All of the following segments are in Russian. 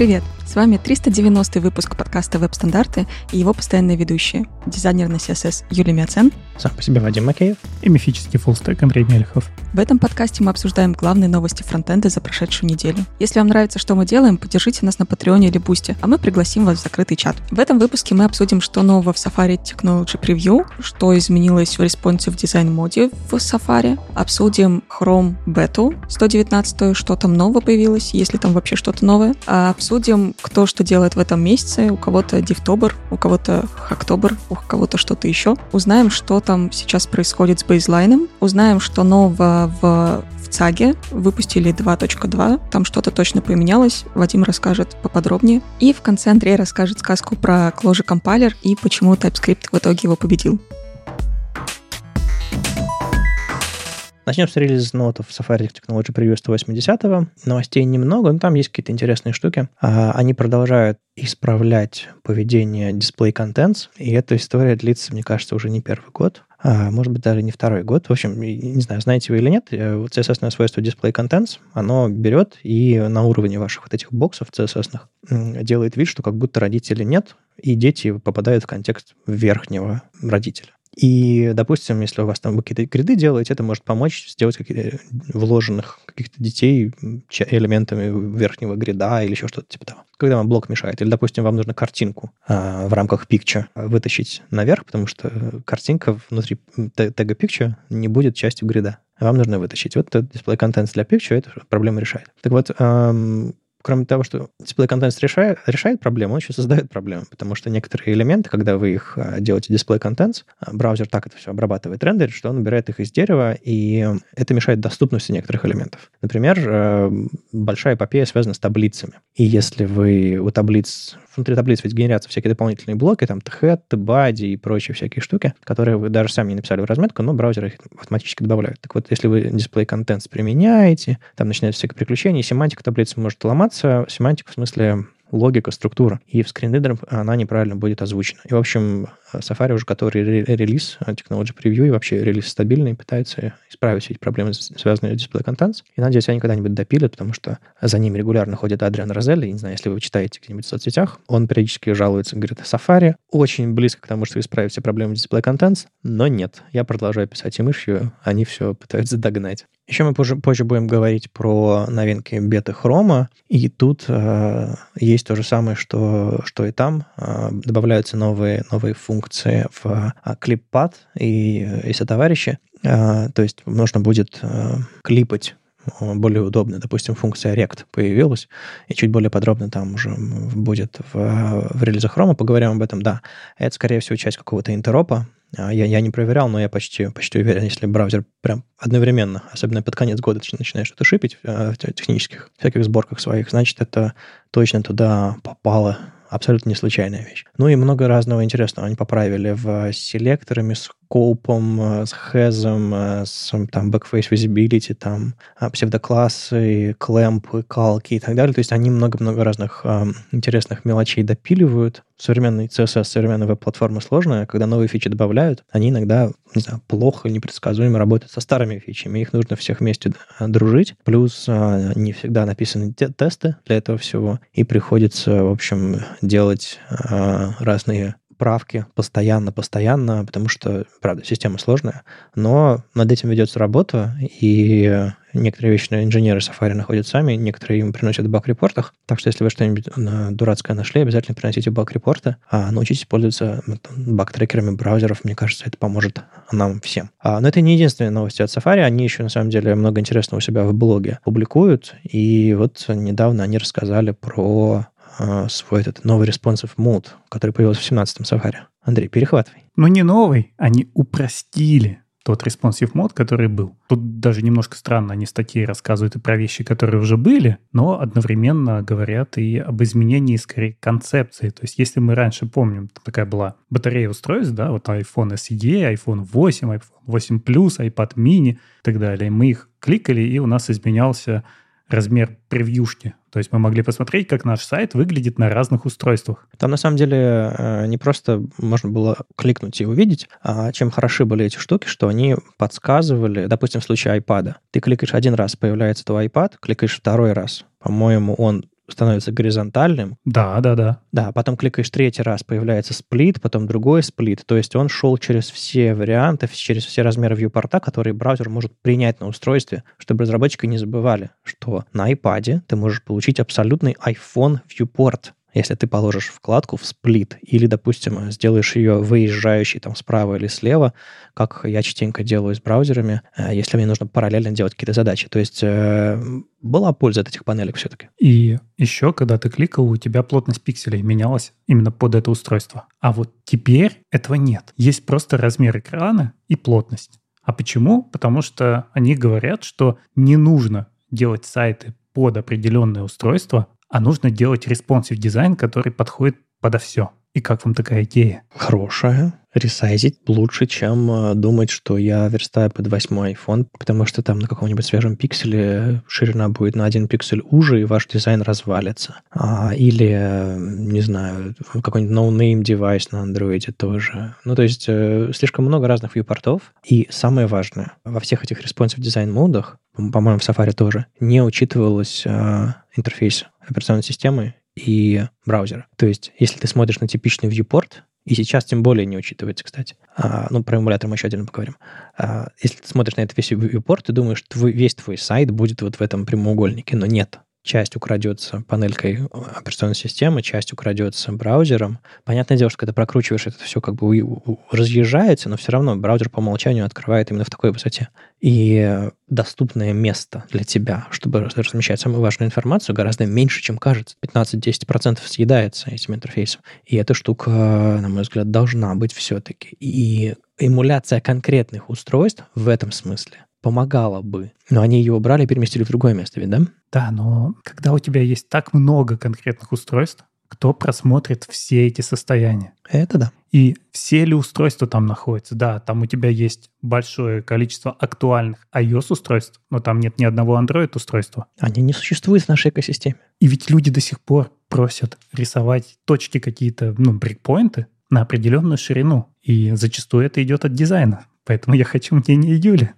Привет! С вами 390 выпуск подкаста «Веб-стандарты» и его постоянные ведущие. Дизайнер на CSS Юлия Мяцен. Сам по себе Вадим Макеев. И мифический фуллстек Андрей Мельхов. В этом подкасте мы обсуждаем главные новости фронтенда за прошедшую неделю. Если вам нравится, что мы делаем, поддержите нас на Патреоне или Бусте, а мы пригласим вас в закрытый чат. В этом выпуске мы обсудим, что нового в Safari Technology Preview, что изменилось в Responsive Design моде в Safari, обсудим Chrome Beta 119, что там нового появилось, если там вообще что-то новое, а обсудим кто что делает в этом месяце. У кого-то Дифтобер, у кого-то Хактобер, у кого-то что-то еще. Узнаем, что там сейчас происходит с бейзлайном. Узнаем, что нового в, ЦАГе. Выпустили 2.2. Там что-то точно поменялось. Вадим расскажет поподробнее. И в конце Андрей расскажет сказку про Clojure Compiler и почему TypeScript в итоге его победил. Начнем с релиза нотов Safari Technology Preview 180. Новостей немного, но там есть какие-то интересные штуки. А, они продолжают исправлять поведение Display Contents, и эта история длится, мне кажется, уже не первый год. А, может быть, даже не второй год. В общем, не знаю, знаете вы или нет, э, вот CSS свойство Display Contents, оно берет и на уровне ваших вот этих боксов CSS делает вид, что как будто родителей нет, и дети попадают в контекст верхнего родителя. И, допустим, если у вас там какие-то гриды делаете, это может помочь сделать какие-то вложенных каких-то детей элементами верхнего грида или еще что-то типа того. Когда вам блок мешает. Или, допустим, вам нужно картинку а, в рамках picture вытащить наверх, потому что картинка внутри тега picture не будет частью грида. Вам нужно вытащить. Вот этот display contents для picture эту проблему решает. Так вот, эм, кроме того, что display contents решает, решает проблему, он еще создает проблемы, потому что некоторые элементы, когда вы их а, делаете display contents, а, браузер так это все обрабатывает, рендерит, что он убирает их из дерева, и это мешает доступности некоторых элементов. Например, э, большая эпопея связана с таблицами. И если вы у таблиц внутри таблицы ведь генерятся всякие дополнительные блоки, там head, body и прочие всякие штуки, которые вы даже сами не написали в разметку, но браузер их автоматически добавляет. Так вот, если вы display contents применяете, там начинаются всякие приключения, семантика таблицы может ломаться. Семантика в смысле логика, структура. И в скринридере она неправильно будет озвучена. И, в общем, Safari уже который релиз, Technology Preview и вообще релиз стабильный, пытается исправить все эти проблемы, связанные с Display Contents. И надеюсь, они когда-нибудь допилят, потому что за ними регулярно ходит Адриан Розелли. Не знаю, если вы читаете где-нибудь в соцсетях, он периодически жалуется, говорит, Safari очень близко к тому, что исправить все проблемы Display Contents, но нет. Я продолжаю писать и мышью, они все пытаются догнать. Еще мы позже, позже будем говорить про новинки беты хрома, и тут э, есть то же самое, что, что и там. Э, добавляются новые, новые функции в э, клиппад и, и сотоварищи. Э, то есть нужно будет э, клипать более удобно. Допустим, функция rect появилась, и чуть более подробно там уже будет в, в релизе хрома. Поговорим об этом, да. Это, скорее всего, часть какого-то интеропа, а, я, я не проверял, но я почти, почти уверен, если браузер прям одновременно, особенно под конец года начинаешь что-то шипить в технических всяких сборках своих, значит, это точно туда попало абсолютно не случайная вещь. Ну и много разного интересного они поправили в селекторами, с скопом, э, с хэзом, э, с там backface visibility, там а, псевдоклассы, клэмпы, калки и так далее. То есть они много-много разных э, интересных мелочей допиливают. Современный CSS, современная веб-платформа сложная. Когда новые фичи добавляют, они иногда, не знаю, плохо, непредсказуемо работают со старыми фичами. Их нужно всех вместе дружить. Плюс э, не всегда написаны те тесты для этого всего. И приходится, в общем, делать э, разные правки постоянно-постоянно, потому что, правда, система сложная, но над этим ведется работа, и некоторые вещи инженеры Safari находят сами, некоторые им приносят в баг-репортах. Так что если вы что-нибудь дурацкое нашли, обязательно приносите баг-репорты, а научитесь пользоваться баг-трекерами браузеров. Мне кажется, это поможет нам всем. А, но это не единственные новости от Safari. Они еще, на самом деле, много интересного у себя в блоге публикуют. И вот недавно они рассказали про э, свой этот новый responsive mode, который появился в 17-м Safari. Андрей, перехватывай. Ну, не новый, они упростили тот responsive мод, который был. Тут даже немножко странно, они статьи рассказывают и про вещи, которые уже были, но одновременно говорят и об изменении, скорее, концепции. То есть если мы раньше помним, такая была батарея устройств, да, вот iPhone SE, iPhone 8, iPhone 8 Plus, iPad mini и так далее, мы их кликали, и у нас изменялся размер превьюшки. То есть мы могли посмотреть, как наш сайт выглядит на разных устройствах. Там на самом деле э, не просто можно было кликнуть и увидеть, а чем хороши были эти штуки, что они подсказывали, допустим, в случае iPad. Ты кликаешь один раз, появляется твой iPad, кликаешь второй раз, по-моему, он становится горизонтальным. Да, да, да. Да, потом кликаешь третий раз, появляется сплит, потом другой сплит. То есть он шел через все варианты, через все размеры viewport, которые браузер может принять на устройстве, чтобы разработчики не забывали, что на iPad ты можешь получить абсолютный iPhone viewport если ты положишь вкладку в сплит или, допустим, сделаешь ее выезжающей там справа или слева, как я частенько делаю с браузерами, э, если мне нужно параллельно делать какие-то задачи. То есть э, была польза от этих панелек все-таки. И еще, когда ты кликал, у тебя плотность пикселей менялась именно под это устройство. А вот теперь этого нет. Есть просто размер экрана и плотность. А почему? Потому что они говорят, что не нужно делать сайты под определенное устройство, а нужно делать responsive дизайн, который подходит подо все. И как вам такая идея? Хорошая. Ресайзить лучше, чем э, думать, что я верстаю под восьмой iPhone, потому что там на каком-нибудь свежем пикселе ширина будет на один пиксель уже, и ваш дизайн развалится. А, или, э, не знаю, какой-нибудь no-name девайс на андроиде тоже. Ну, то есть э, слишком много разных вьюпортов. И самое важное, во всех этих responsive дизайн модах, по-моему, в Safari тоже, не учитывалось э, интерфейс операционной системы и браузера. То есть, если ты смотришь на типичный viewport, и сейчас тем более не учитывается, кстати. А, ну, про эмулятор мы еще отдельно поговорим. А, если ты смотришь на этот весь viewport, ты думаешь, твой, весь твой сайт будет вот в этом прямоугольнике, но нет часть украдется панелькой э, операционной системы, часть украдется браузером. Понятное дело, что когда прокручиваешь, это все как бы разъезжается, но все равно браузер по умолчанию открывает именно в такой высоте. И доступное место для тебя, чтобы размещать самую важную информацию, гораздо меньше, чем кажется. 15-10% съедается этим интерфейсом. И эта штука, на мой взгляд, должна быть все-таки. И эмуляция конкретных устройств в этом смысле помогала бы. Но они ее убрали и переместили в другое место, ведь, да? Да, но когда у тебя есть так много конкретных устройств, кто просмотрит все эти состояния? Это да. И все ли устройства там находятся? Да, там у тебя есть большое количество актуальных iOS-устройств, но там нет ни одного Android-устройства. Они не существуют в нашей экосистеме. И ведь люди до сих пор просят рисовать точки какие-то, ну, брейкпоинты на определенную ширину. И зачастую это идет от дизайна. Поэтому я хочу мнение Юли.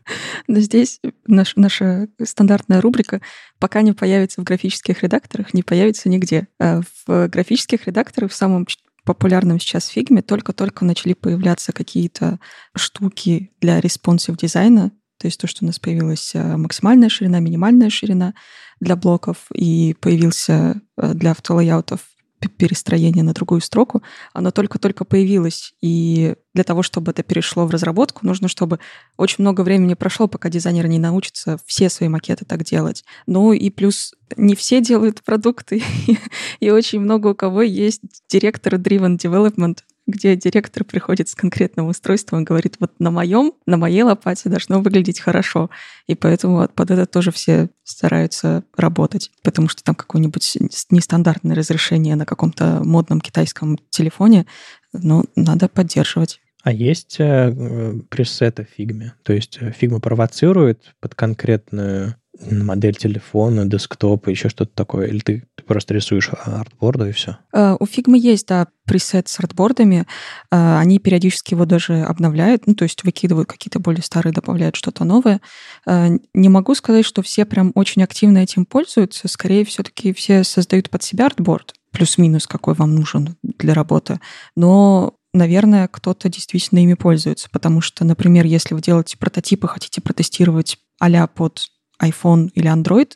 Но здесь наш, наша стандартная рубрика «Пока не появится в графических редакторах, не появится нигде». А в графических редакторах в самом популярном сейчас фигме только-только начали появляться какие-то штуки для responsive дизайна, то есть то, что у нас появилась а, максимальная ширина, минимальная ширина для блоков, и появился а, для автолейаутов перестроение на другую строку, оно только-только появилось. И для того, чтобы это перешло в разработку, нужно, чтобы очень много времени прошло, пока дизайнеры не научатся все свои макеты так делать. Ну и плюс не все делают продукты, и очень много у кого есть директор driven development, где директор приходит с конкретным устройством и говорит, вот на моем, на моей лопате должно выглядеть хорошо. И поэтому под это тоже все стараются работать, потому что там какое-нибудь нестандартное разрешение на каком-то модном китайском телефоне, ну, надо поддерживать. А есть э, пресеты в фигме? То есть фигма провоцирует под конкретную модель телефона, десктопа, еще что-то такое? Или ты, ты просто рисуешь артборды и все? Э, у Figma есть, да, пресет с артбордами. Э, они периодически его даже обновляют, ну, то есть выкидывают какие-то более старые, добавляют что-то новое. Э, не могу сказать, что все прям очень активно этим пользуются. Скорее, все-таки все создают под себя артборд, плюс-минус, какой вам нужен для работы. Но наверное, кто-то действительно ими пользуется, потому что, например, если вы делаете прототипы, хотите протестировать а под iPhone или Android,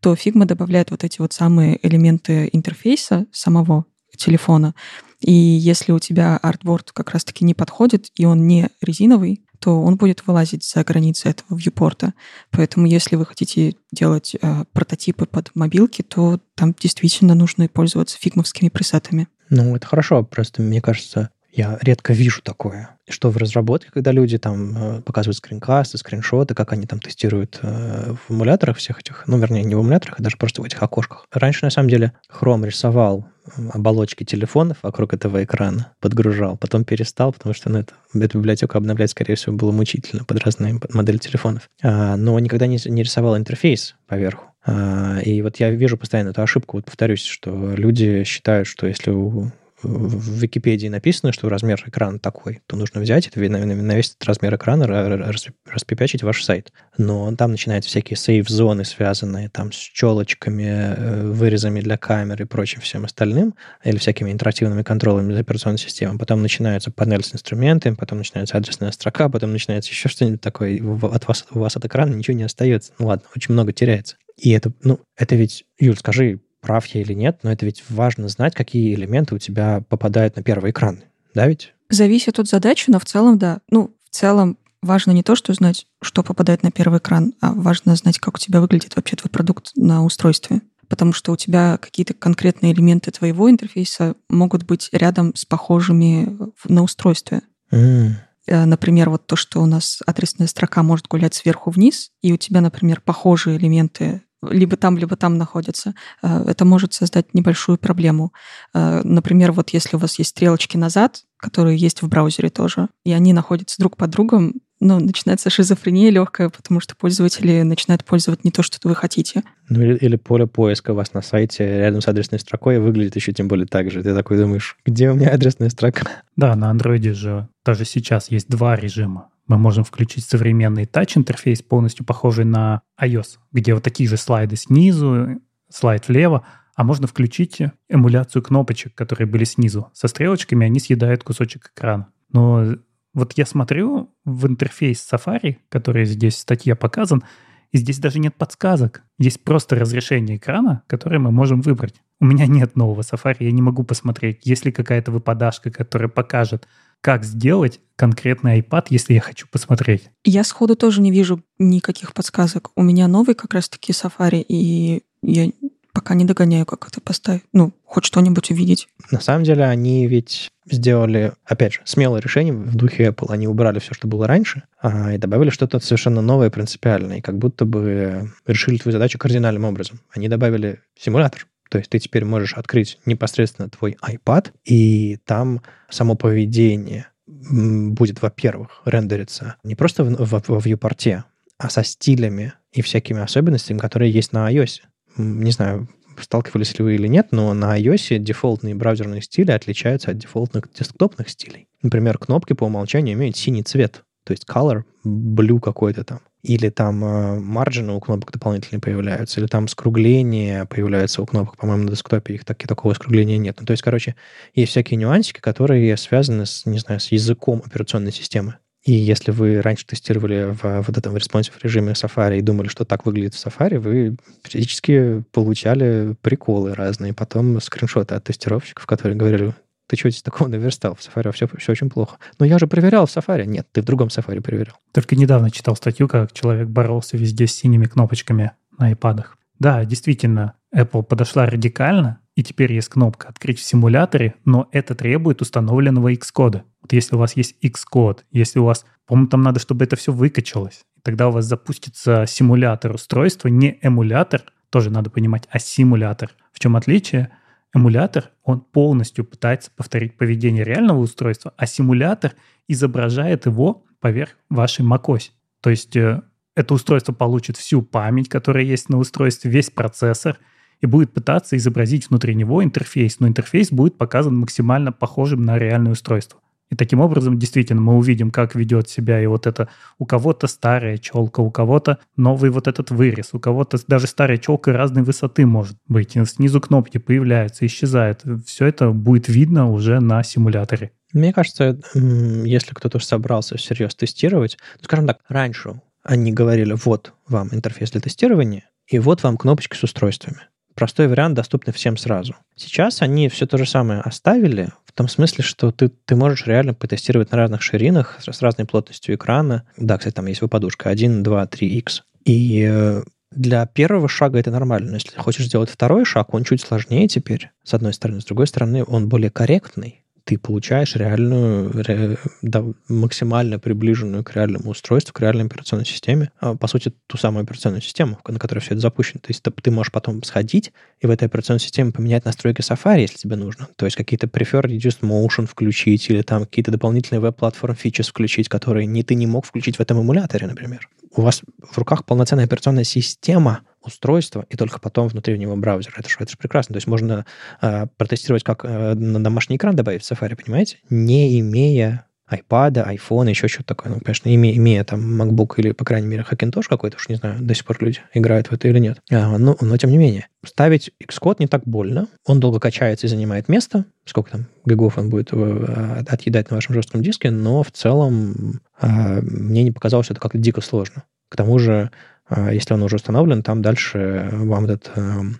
то Figma добавляет вот эти вот самые элементы интерфейса самого телефона. И если у тебя артборд как раз-таки не подходит, и он не резиновый, то он будет вылазить за границы этого вьюпорта. Поэтому если вы хотите делать э, прототипы под мобилки, то там действительно нужно пользоваться фигмовскими пресетами. Ну, это хорошо, просто мне кажется, я редко вижу такое. Что в разработке, когда люди там э, показывают скринкасты, скриншоты, как они там тестируют э, в эмуляторах всех этих, ну, вернее, не в эмуляторах, а даже просто в этих окошках. Раньше, на самом деле, Chrome рисовал оболочки телефонов вокруг этого экрана, подгружал, потом перестал, потому что ну, это, эту библиотеку обновлять, скорее всего, было мучительно под разные модели телефонов. А, но никогда не, не рисовал интерфейс поверху. А, и вот я вижу постоянно эту ошибку, вот повторюсь, что люди считают, что если у в Википедии написано, что размер экрана такой, то нужно взять это, на, весь этот размер экрана распипячить ваш сайт. Но там начинаются всякие сейф-зоны, связанные там с челочками, э, вырезами для камеры и прочим всем остальным, или всякими интерактивными контролами за операционной системой. Потом начинается панель с инструментами, потом начинается адресная строка, потом начинается еще что-нибудь такое. От вас, у вас от экрана ничего не остается. Ну ладно, очень много теряется. И это, ну, это ведь, Юль, скажи, прав я или нет, но это ведь важно знать, какие элементы у тебя попадают на первый экран, да ведь? Зависит от задачи, но в целом, да. Ну, в целом важно не то, что знать, что попадает на первый экран, а важно знать, как у тебя выглядит вообще твой продукт на устройстве. Потому что у тебя какие-то конкретные элементы твоего интерфейса могут быть рядом с похожими на устройстве. Mm. Например, вот то, что у нас адресная строка может гулять сверху вниз, и у тебя, например, похожие элементы либо там, либо там находятся, э, это может создать небольшую проблему. Э, например, вот если у вас есть стрелочки назад, которые есть в браузере тоже, и они находятся друг под другом, ну, начинается шизофрения легкая, потому что пользователи начинают пользовать не то, что вы хотите. Ну, или, или поле поиска у вас на сайте рядом с адресной строкой выглядит еще тем более так же. Ты такой думаешь, где у меня адресная строка? Да, на андроиде же даже сейчас есть два режима мы можем включить современный тач-интерфейс, полностью похожий на iOS, где вот такие же слайды снизу, слайд влево, а можно включить эмуляцию кнопочек, которые были снизу. Со стрелочками они съедают кусочек экрана. Но вот я смотрю в интерфейс Safari, который здесь в статье показан, и здесь даже нет подсказок. Есть просто разрешение экрана, которое мы можем выбрать. У меня нет нового Safari, я не могу посмотреть, есть ли какая-то выпадашка, которая покажет, как сделать конкретный iPad, если я хочу посмотреть. Я сходу тоже не вижу никаких подсказок. У меня новый как раз-таки Safari, и я пока не догоняю, как это поставить. Ну, хоть что-нибудь увидеть. На самом деле они ведь сделали, опять же, смелое решение в духе Apple. Они убрали все, что было раньше, а, и добавили что-то совершенно новое, принципиальное, и как будто бы решили твою задачу кардинальным образом. Они добавили симулятор. То есть ты теперь можешь открыть непосредственно твой iPad, и там само поведение будет, во-первых, рендериться не просто в, в, в viewport, а со стилями и всякими особенностями, которые есть на iOS. Не знаю, сталкивались ли вы или нет, но на iOS дефолтные браузерные стили отличаются от дефолтных десктопных стилей. Например, кнопки по умолчанию имеют синий цвет, то есть color blue какой-то там или там э, марджины у кнопок дополнительные появляются, или там скругления появляются у кнопок, по-моему, на десктопе их так, такого скругления нет. Ну, то есть, короче, есть всякие нюансики, которые связаны с, не знаю, с языком операционной системы. И если вы раньше тестировали в вот этом responsive режиме Safari и думали, что так выглядит в Safari, вы периодически получали приколы разные, потом скриншоты от тестировщиков, которые говорили, ты что здесь такого наверстал? В Safari все, все очень плохо. Но я же проверял в Safari. Нет, ты в другом Safari проверял. Только недавно читал статью, как человек боролся везде с синими кнопочками на iPad. Да, действительно, Apple подошла радикально, и теперь есть кнопка «Открыть в симуляторе», но это требует установленного Xcode. Вот если у вас есть Xcode, если у вас, по-моему, там надо, чтобы это все выкачалось, тогда у вас запустится симулятор устройства, не эмулятор, тоже надо понимать, а симулятор. В чем отличие? Эмулятор, он полностью пытается повторить поведение реального устройства, а симулятор изображает его поверх вашей macOS. То есть э, это устройство получит всю память, которая есть на устройстве, весь процессор, и будет пытаться изобразить внутри него интерфейс, но интерфейс будет показан максимально похожим на реальное устройство. И таким образом, действительно, мы увидим, как ведет себя и вот это у кого-то старая челка, у кого-то новый вот этот вырез, у кого-то даже старая челка разной высоты может быть. И снизу кнопки появляются, исчезают. Все это будет видно уже на симуляторе. Мне кажется, если кто-то собрался всерьез тестировать, ну, скажем так, раньше они говорили, вот вам интерфейс для тестирования, и вот вам кнопочки с устройствами простой вариант, доступный всем сразу. Сейчас они все то же самое оставили, в том смысле, что ты, ты можешь реально потестировать на разных ширинах с разной плотностью экрана. Да, кстати, там есть выпадушка 1, 2, 3x. И э, для первого шага это нормально. Но если хочешь сделать второй шаг, он чуть сложнее теперь, с одной стороны. С другой стороны, он более корректный ты получаешь реальную, ре, да, максимально приближенную к реальному устройству, к реальной операционной системе, а, по сути, ту самую операционную систему, на которой все это запущено. То есть ты, ты можешь потом сходить и в этой операционной системе поменять настройки Safari, если тебе нужно. То есть какие-то prefer reduced motion включить или там какие-то дополнительные веб-платформ фичес включить, которые не, ты не мог включить в этом эмуляторе, например. У вас в руках полноценная операционная система, устройство, и только потом внутри него браузер. Это же, это прекрасно. То есть можно э, протестировать, как э, на домашний экран добавить в Safari, понимаете? Не имея iPad, iPhone, еще что-то такое. Ну, конечно, имея, имея там MacBook или, по крайней мере, Hackintosh какой-то, уж не знаю, до сих пор люди играют в это или нет. А, но, но, тем не менее, ставить Xcode не так больно. Он долго качается и занимает место. Сколько там гигов он будет э, отъедать на вашем жестком диске, но в целом а, мне не показалось, это как-то дико сложно. К тому же, а, если он уже установлен, там дальше вам этот эм,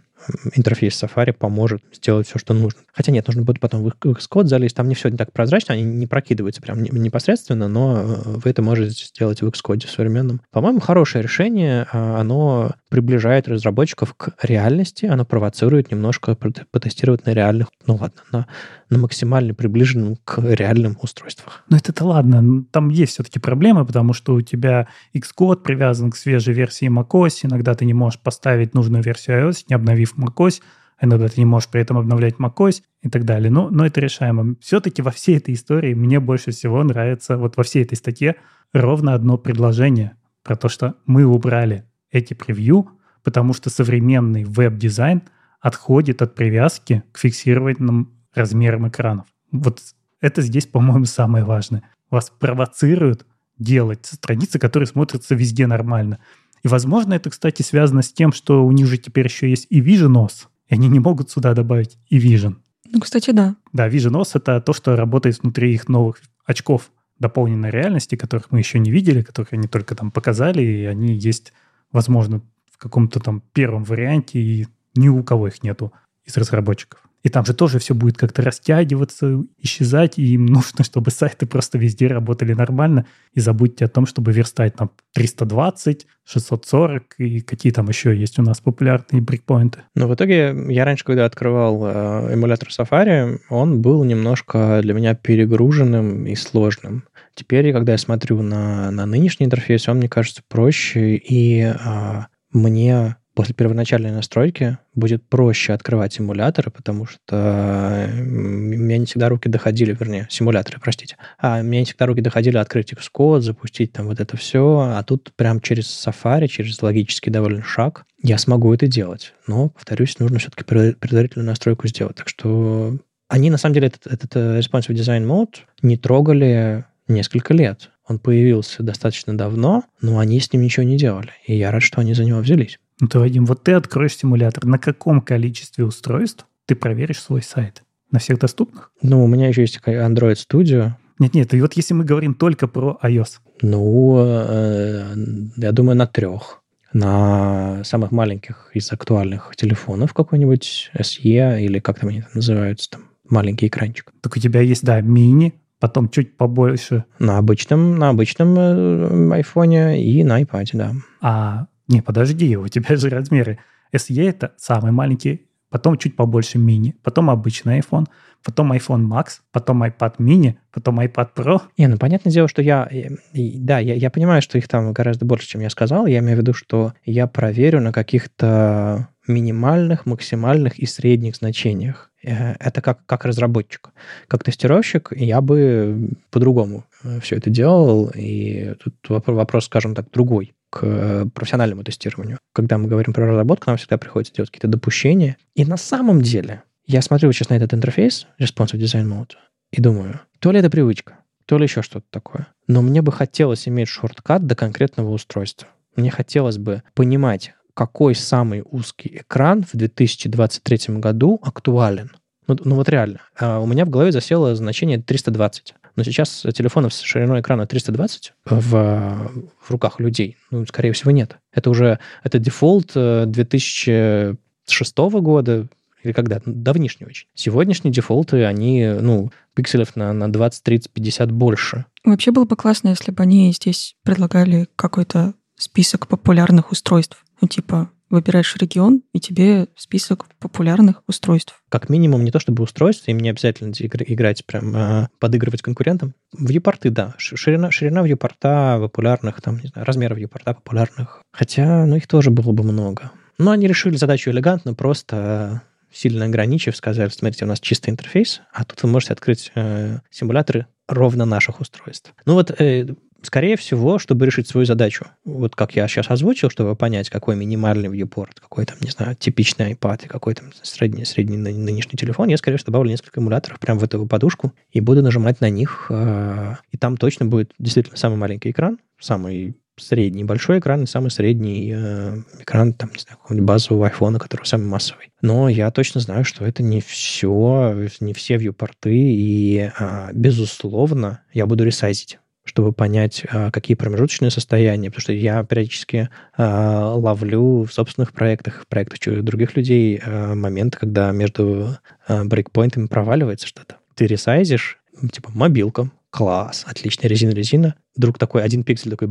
интерфейс Safari поможет сделать все, что нужно. Хотя нет, нужно будет потом в Xcode залезть. Там не все не так прозрачно, они не прокидываются прям непосредственно, но э, вы это можете сделать в Xcode современном. По-моему, хорошее решение. А, оно приближает разработчиков к реальности, оно провоцирует немножко потестировать на реальных, ну ладно, на, на максимально приближенном к реальным устройствах. Ну это-то ладно, там есть все-таки проблемы, потому что у тебя Xcode привязан к свежей версии macOS, иногда ты не можешь поставить нужную версию iOS, не обновив macOS, иногда ты не можешь при этом обновлять macOS и так далее. Но, но это решаемо. Все-таки во всей этой истории мне больше всего нравится, вот во всей этой статье, ровно одно предложение про то, что мы убрали эти превью, потому что современный веб-дизайн отходит от привязки к фиксированным размерам экранов. Вот это здесь, по-моему, самое важное. Вас провоцируют делать страницы, которые смотрятся везде нормально. И, возможно, это, кстати, связано с тем, что у них же теперь еще есть и Vision OS, и они не могут сюда добавить и Vision. Ну, кстати, да. Да, Vision OS — это то, что работает внутри их новых очков дополненной реальности, которых мы еще не видели, которых они только там показали, и они есть возможно, в каком-то там первом варианте, и ни у кого их нету из разработчиков. И там же тоже все будет как-то растягиваться, исчезать, и им нужно, чтобы сайты просто везде работали нормально. И забудьте о том, чтобы верстать там 320, 640 и какие там еще есть у нас популярные брейкпоинты. Но в итоге я раньше, когда открывал э, эмулятор Safari, он был немножко для меня перегруженным и сложным. Теперь, когда я смотрю на, на нынешний интерфейс, он мне кажется проще, и а, мне после первоначальной настройки будет проще открывать симуляторы, потому что у меня не всегда руки доходили, вернее, симуляторы, простите, а меня не всегда руки доходили открыть Xcode, запустить там вот это все, а тут прям через Safari, через логический довольно шаг я смогу это делать. Но, повторюсь, нужно все-таки предварительную настройку сделать. Так что они, на самом деле, этот, этот э, Responsive Design Mode не трогали несколько лет. Он появился достаточно давно, но они с ним ничего не делали. И я рад, что они за него взялись. Ну, то, Вадим, вот ты откроешь симулятор. На каком количестве устройств ты проверишь свой сайт? На всех доступных? Ну, у меня еще есть Android Studio. Нет-нет, и вот если мы говорим только про iOS. Ну, э, я думаю, на трех. На самых маленьких из актуальных телефонов какой-нибудь SE или как там они там называются, там маленький экранчик. Так у тебя есть, да, мини, потом чуть побольше. На обычном, на обычном э, айфоне и на iPad, да. А, не, подожди, у тебя же размеры. SE это самый маленький, потом чуть побольше мини, потом обычный iPhone, потом iPhone Max, потом iPad mini, потом iPad Pro. Не, ну понятное дело, что я, да, я, я понимаю, что их там гораздо больше, чем я сказал. Я имею в виду, что я проверю на каких-то минимальных, максимальных и средних значениях. Э, это как, как разработчик. Как тестировщик я бы по-другому э, все это делал, и тут вопрос, скажем так, другой к э, профессиональному тестированию. Когда мы говорим про разработку, нам всегда приходится делать какие-то допущения. И на самом деле, я смотрю сейчас на этот интерфейс, Responsive Design Mode, и думаю, то ли это привычка, то ли еще что-то такое. Но мне бы хотелось иметь шорткат до конкретного устройства. Мне хотелось бы понимать, какой самый узкий экран в 2023 году актуален. Ну, ну вот реально. А у меня в голове засело значение 320. Но сейчас телефонов с шириной экрана 320 в, в руках людей, ну, скорее всего, нет. Это уже это дефолт 2006 э, года, или когда? Давнишний очень. Сегодняшние дефолты, они, ну, пикселев на, на 20, 30, 50 больше. Вообще было бы классно, если бы они здесь предлагали какой-то список популярных устройств. Ну, типа, выбираешь регион, и тебе список популярных устройств. Как минимум, не то чтобы устройство, им не обязательно играть, прям э, подыгрывать конкурентам. Вьюпорты, да. Ширина, ширина вьюпорта популярных, там, не знаю, размеров вьюпорта популярных. Хотя, ну, их тоже было бы много. Но они решили задачу элегантно, просто сильно ограничив, сказали, смотрите, у нас чистый интерфейс, а тут вы можете открыть э, симуляторы ровно наших устройств. Ну вот э, скорее всего, чтобы решить свою задачу, вот как я сейчас озвучил, чтобы понять, какой минимальный viewport, какой там, не знаю, типичный iPad и какой там средний, средний нынешний телефон, я, скорее всего, добавлю несколько эмуляторов прямо в эту подушку и буду нажимать на них, а, и там точно будет действительно самый маленький экран, самый средний большой экран и самый средний э, экран, там, не знаю, какого-нибудь базового айфона, который самый массовый. Но я точно знаю, что это не все, не все вьюпорты, и, э, безусловно, я буду ресайзить чтобы понять, э, какие промежуточные состояния, потому что я периодически э, ловлю в собственных проектах, в проектах других людей э, моменты, когда между брейкпоинтами проваливается что-то. Ты ресайзишь, типа мобилка, класс, отличная резина-резина. Вдруг такой один пиксель такой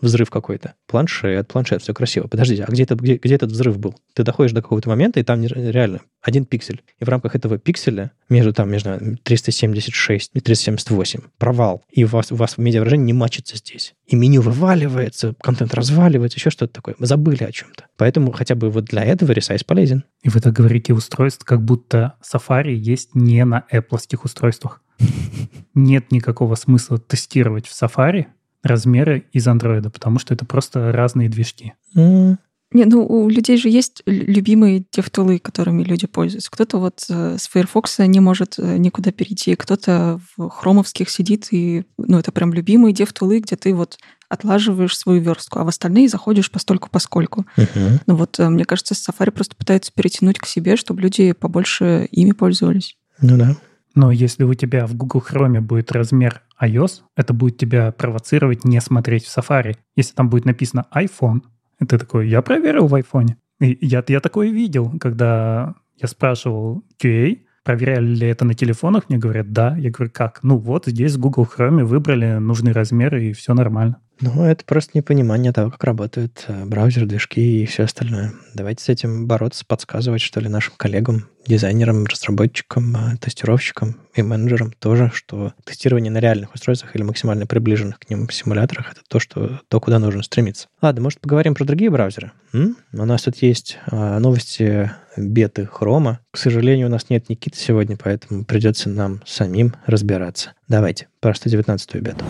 взрыв какой-то. Планшет, планшет, все красиво. Подождите, а где, это, где, где этот взрыв был? Ты доходишь до какого-то момента, и там реально один пиксель. И в рамках этого пикселя между там, между 376 и 378 провал. И у вас, у вас медиавыражение не мачится здесь. И меню вываливается, контент разваливается, еще что-то такое. Мы забыли о чем-то. Поэтому хотя бы вот для этого ресайз полезен. И вы так говорите устройств, как будто Safari есть не на Apple устройствах. Нет никакого смысла тестировать в Safari размеры из Android, потому что это просто разные движки. Mm. Не, ну у людей же есть любимые DevTools, которыми люди пользуются. Кто-то вот э, с Firefox не может э, никуда перейти, кто-то в хромовских сидит, и ну, это прям любимые DevTools, где ты вот отлаживаешь свою верстку, а в остальные заходишь постольку поскольку. Uh-huh. Ну вот, э, мне кажется, Safari просто пытается перетянуть к себе, чтобы люди побольше ими пользовались. Ну да. Но если у тебя в Google Chrome будет размер iOS, это будет тебя провоцировать не смотреть в Safari. Если там будет написано iPhone, это такой, я проверил в iPhone. И я, я такое видел, когда я спрашивал QA, проверяли ли это на телефонах, мне говорят, да. Я говорю, как? Ну вот, здесь в Google Chrome выбрали нужный размер, и все нормально. Ну, это просто непонимание того, как работают э, браузер, движки и все остальное. Давайте с этим бороться, подсказывать, что ли, нашим коллегам, дизайнерам, разработчикам, э, тестировщикам и менеджерам тоже, что тестирование на реальных устройствах или максимально приближенных к ним симуляторах — это то, что, то, куда нужно стремиться. Ладно, может, поговорим про другие браузеры? М? У нас тут есть а, новости беты хрома. К сожалению, у нас нет Никиты сегодня, поэтому придется нам самим разбираться. Давайте, про 119-ю бету.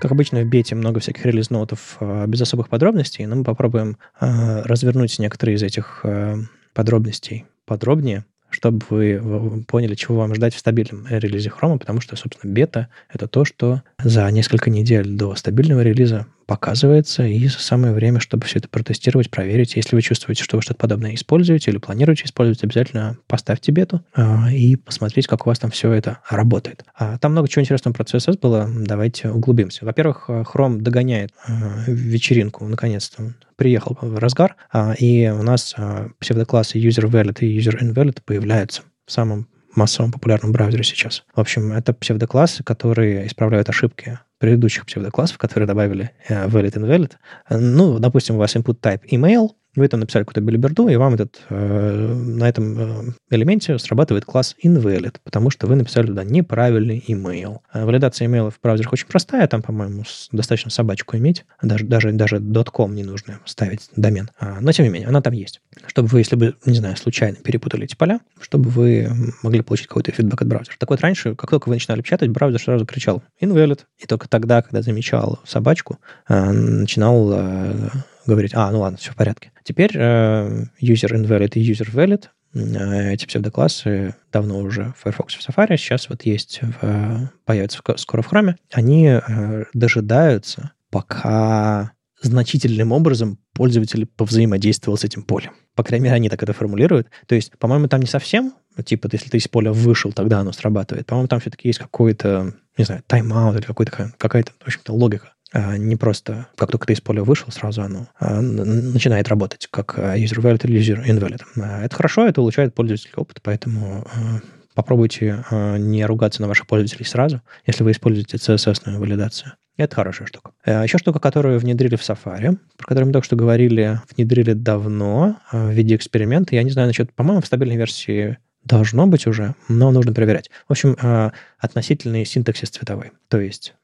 Как обычно, в бете много всяких релиз-нотов э, без особых подробностей, но мы попробуем э, развернуть некоторые из этих э, подробностей подробнее, чтобы вы поняли, чего вам ждать в стабильном релизе Chrome, потому что, собственно, бета — это то, что за несколько недель до стабильного релиза показывается, и самое время, чтобы все это протестировать, проверить. Если вы чувствуете, что вы что-то подобное используете или планируете использовать, обязательно поставьте бету э, и посмотрите, как у вас там все это работает. А, там много чего интересного про CSS было. Давайте углубимся. Во-первых, Chrome догоняет э, вечеринку, наконец-то. Приехал в разгар, э, и у нас э, псевдоклассы user-valid и user-invalid появляются в самом массовом популярном браузере сейчас. В общем, это псевдоклассы, которые исправляют ошибки предыдущих псевдоклассов, которые добавили uh, valid invalid. Ну, допустим, у вас input type email, вы там написали какую-то билиберду, и вам этот, э, на этом э, элементе срабатывает класс invalid, потому что вы написали туда неправильный email. Э, валидация имейлов в браузерах очень простая, там, по-моему, достаточно собачку иметь, даже, даже, даже .com не нужно ставить домен. А, но, тем не менее, она там есть. Чтобы вы, если бы, не знаю, случайно перепутали эти поля, чтобы вы могли получить какой-то фидбэк от браузера. Так вот, раньше, как только вы начинали печатать, браузер сразу кричал invalid, и только тогда, когда замечал собачку, э, начинал говорить, а, ну ладно, все в порядке. Теперь э, user invalid и user valid э, эти псевдоклассы давно уже в Firefox в Safari, сейчас вот есть, в, появятся скоро в Chrome, они э, дожидаются, пока значительным образом пользователь повзаимодействовал с этим полем. По крайней мере, они так это формулируют. То есть, по-моему, там не совсем, типа, если ты из поля вышел, тогда оно срабатывает. По-моему, там все-таки есть какой-то, не знаю, тайм-аут или какой-то, какая-то, в общем-то, логика. А, не просто, как только ты из поля вышел, сразу оно а, начинает работать, как а, user valid или user invalid. Это хорошо, это улучшает пользовательский опыт, поэтому попробуйте не ругаться на ваших пользователей сразу, если вы используете CSS-ную валидацию. Это хорошая штука. Еще штука, которую внедрили в Safari, про которую мы только что говорили, внедрили давно в виде эксперимента. Я не знаю насчет, по-моему, в стабильной версии должно быть уже, но нужно проверять. В общем, относительный синтаксис цветовой. То есть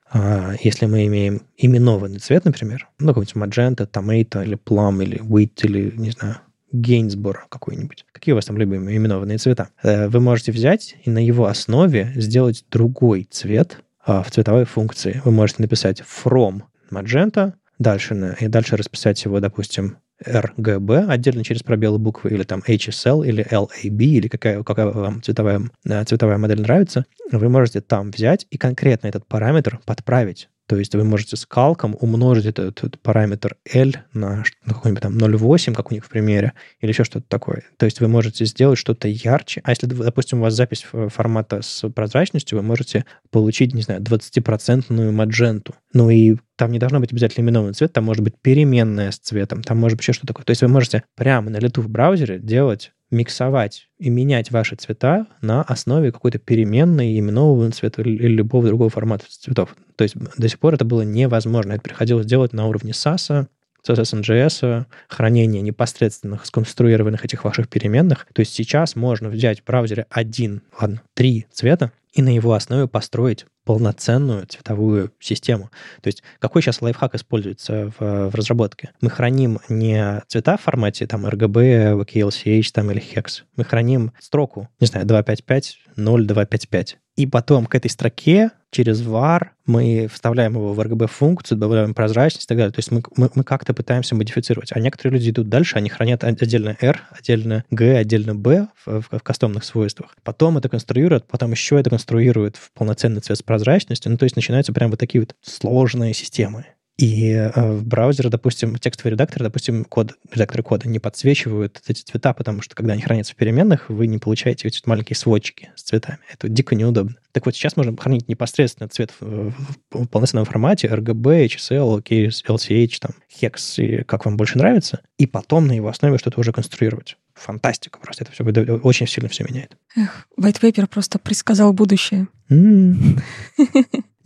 если мы имеем именованный цвет, например, ну, какой-нибудь magenta, tomato или plum, или wheat, или, не знаю, Гейнсборо какой-нибудь. Какие у вас там любимые именованные цвета? Э, вы можете взять и на его основе сделать другой цвет а, в цветовой функции. Вы можете написать from magenta, дальше, и дальше расписать его, допустим, RGB отдельно через пробелы буквы, или там HSL, или LAB, или какая, какая вам цветовая, э, цветовая модель нравится, вы можете там взять и конкретно этот параметр подправить. То есть вы можете с калком умножить этот, этот параметр L на, на какой-нибудь там 0,8, как у них в примере, или еще что-то такое. То есть вы можете сделать что-то ярче. А если, допустим, у вас запись формата с прозрачностью, вы можете получить, не знаю, 20% мадженту. Ну и там не должно быть обязательно именованный цвет, там может быть переменная с цветом, там может быть еще что-то такое. То есть вы можете прямо на лету в браузере делать миксовать и менять ваши цвета на основе какой-то переменной именованного цвета или любого другого формата цветов. То есть до сих пор это было невозможно. Это приходилось делать на уровне SAS, CSS NGS, хранение непосредственных сконструированных этих ваших переменных. То есть сейчас можно взять в браузере один, ладно, три цвета и на его основе построить полноценную цветовую систему. То есть какой сейчас лайфхак используется в, в разработке? Мы храним не цвета в формате там RGB, VKLCH там, или HEX. Мы храним строку, не знаю, 255, 0255. И потом к этой строке через var мы вставляем его в RGB-функцию, добавляем прозрачность и так далее. То есть мы, мы, мы как-то пытаемся модифицировать. А некоторые люди идут дальше, они хранят отдельно R, отдельно G, отдельно B в, в, в кастомных свойствах. Потом это конструируют, потом еще это конструируют в полноценный цвет с прозрачностью. Ну, то есть начинаются прям вот такие вот сложные системы. И э, в браузере, допустим, текстовый редактор, допустим, код, редакторы кода не подсвечивают эти цвета, потому что когда они хранятся в переменных, вы не получаете эти маленькие сводчики с цветами. Это дико неудобно. Так вот, сейчас можно хранить непосредственно цвет в, в полноценном формате RGB, HSL, LCH, там, HEX, и как вам больше нравится, и потом на его основе что-то уже конструировать. Фантастика просто. Это все очень сильно все меняет. Эх, White Paper просто предсказал будущее.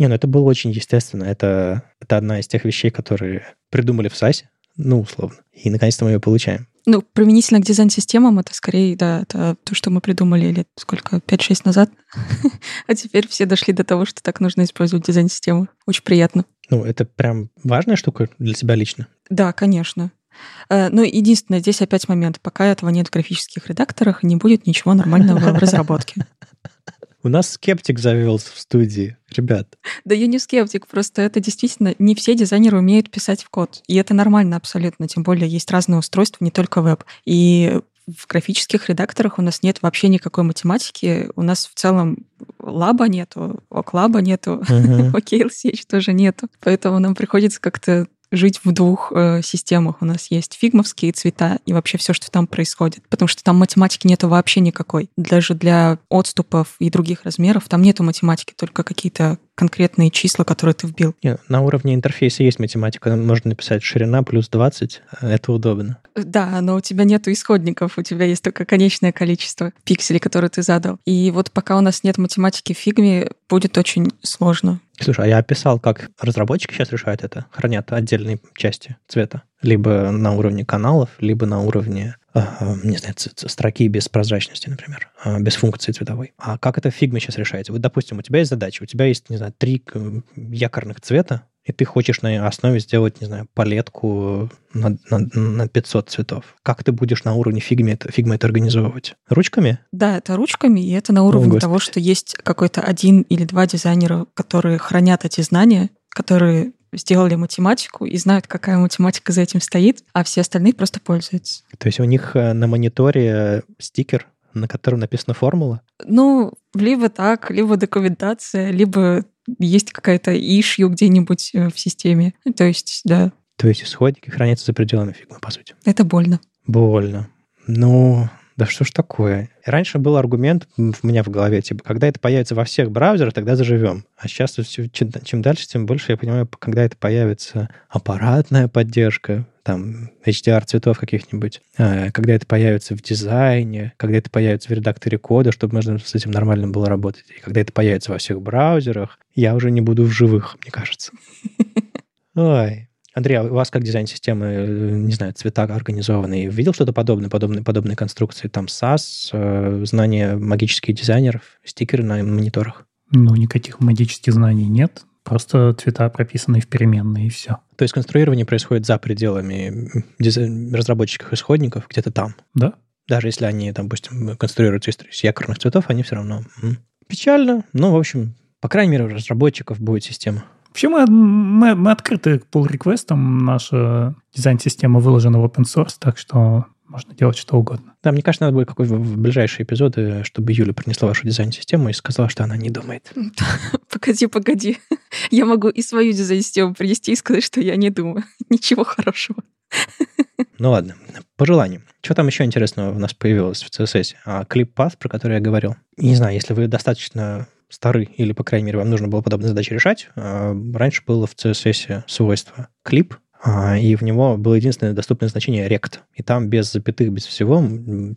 Не, ну это было очень естественно. Это, это одна из тех вещей, которые придумали в САСе, ну, условно. И наконец-то мы ее получаем. Ну, применительно к дизайн-системам, это скорее, да, это то, что мы придумали лет сколько, 5-6 назад. а теперь все дошли до того, что так нужно использовать дизайн-системы. Очень приятно. Ну, это прям важная штука для тебя лично? Да, конечно. Э, ну, единственное, здесь опять момент. Пока этого нет в графических редакторах, не будет ничего нормального в разработке. У нас скептик завелся в студии, ребят. Да я не скептик, просто это действительно не все дизайнеры умеют писать в код. И это нормально абсолютно, тем более есть разные устройства, не только веб. И в графических редакторах у нас нет вообще никакой математики. У нас в целом лаба нету, оклаба нету, uh-huh. OKLCH тоже нету. Поэтому нам приходится как-то жить в двух э, системах. У нас есть фигмовские цвета и вообще все, что там происходит. Потому что там математики нету вообще никакой. Даже для отступов и других размеров там нету математики, только какие-то конкретные числа, которые ты вбил. Нет, на уровне интерфейса есть математика. Можно написать ширина плюс 20. Это удобно. Да, но у тебя нету исходников, у тебя есть только конечное количество пикселей, которые ты задал. И вот пока у нас нет математики в фигме, будет очень сложно. Слушай, а я описал, как разработчики сейчас решают это. Хранят отдельные части цвета. Либо на уровне каналов, либо на уровне, не знаю, строки без прозрачности, например, э, без функции цветовой. А как это в фигме сейчас решаете? Вот, допустим, у тебя есть задача, у тебя есть, не знаю, три якорных цвета, и ты хочешь на основе сделать, не знаю, палетку на, на, на 500 цветов. Как ты будешь на уровне фигмы это, фигмы это организовывать? Ручками? Да, это ручками, и это на уровне О, того, что есть какой-то один или два дизайнера, которые хранят эти знания, которые сделали математику и знают, какая математика за этим стоит, а все остальные просто пользуются. То есть у них э, на мониторе стикер, на котором написана формула? Ну, либо так, либо документация, либо есть какая-то ишью где-нибудь э, в системе. То есть, да. То есть исходники хранятся за пределами фигмы, по сути. Это больно. Больно. Ну, да что ж такое? Раньше был аргумент у меня в голове, типа, когда это появится во всех браузерах, тогда заживем. А сейчас чем, чем дальше, тем больше я понимаю, когда это появится аппаратная поддержка, там, HDR цветов каких-нибудь, а, когда это появится в дизайне, когда это появится в редакторе кода, чтобы можно с этим нормально было работать, и когда это появится во всех браузерах, я уже не буду в живых, мне кажется. Ой, Андрей, а у вас как дизайн-системы, э, не знаю, цвета организованы? Видел что-то подобное, подобные, подобные конструкции? Там SAS, э, знания магических дизайнеров, стикеры на мониторах? Ну, никаких магических знаний нет. Просто цвета прописаны в переменные, и все. То есть конструирование происходит за пределами разработчиков исходников, где-то там. Да. Даже если они, там, допустим, конструируют из якорных цветов, они все равно печально. Но, в общем, по крайней мере, у разработчиков будет система. Вообще мы, мы, мы открыты к pull реквестам Наша дизайн-система выложена в open source, так что можно делать что угодно. Да, мне кажется, надо будет какой-то в ближайшие эпизоды, чтобы Юля принесла вашу дизайн-систему и сказала, что она не думает. Погоди, погоди. Я могу и свою дизайн-систему принести и сказать, что я не думаю. Ничего хорошего. Ну ладно, по желанию. Что там еще интересного у нас появилось в CSS? А, клип Path, про который я говорил. Не знаю, если вы достаточно стары, или, по крайней мере, вам нужно было подобные задачи решать, а, раньше было в CSS свойство клип, а, и в него было единственное доступное значение rect. И там без запятых, без всего,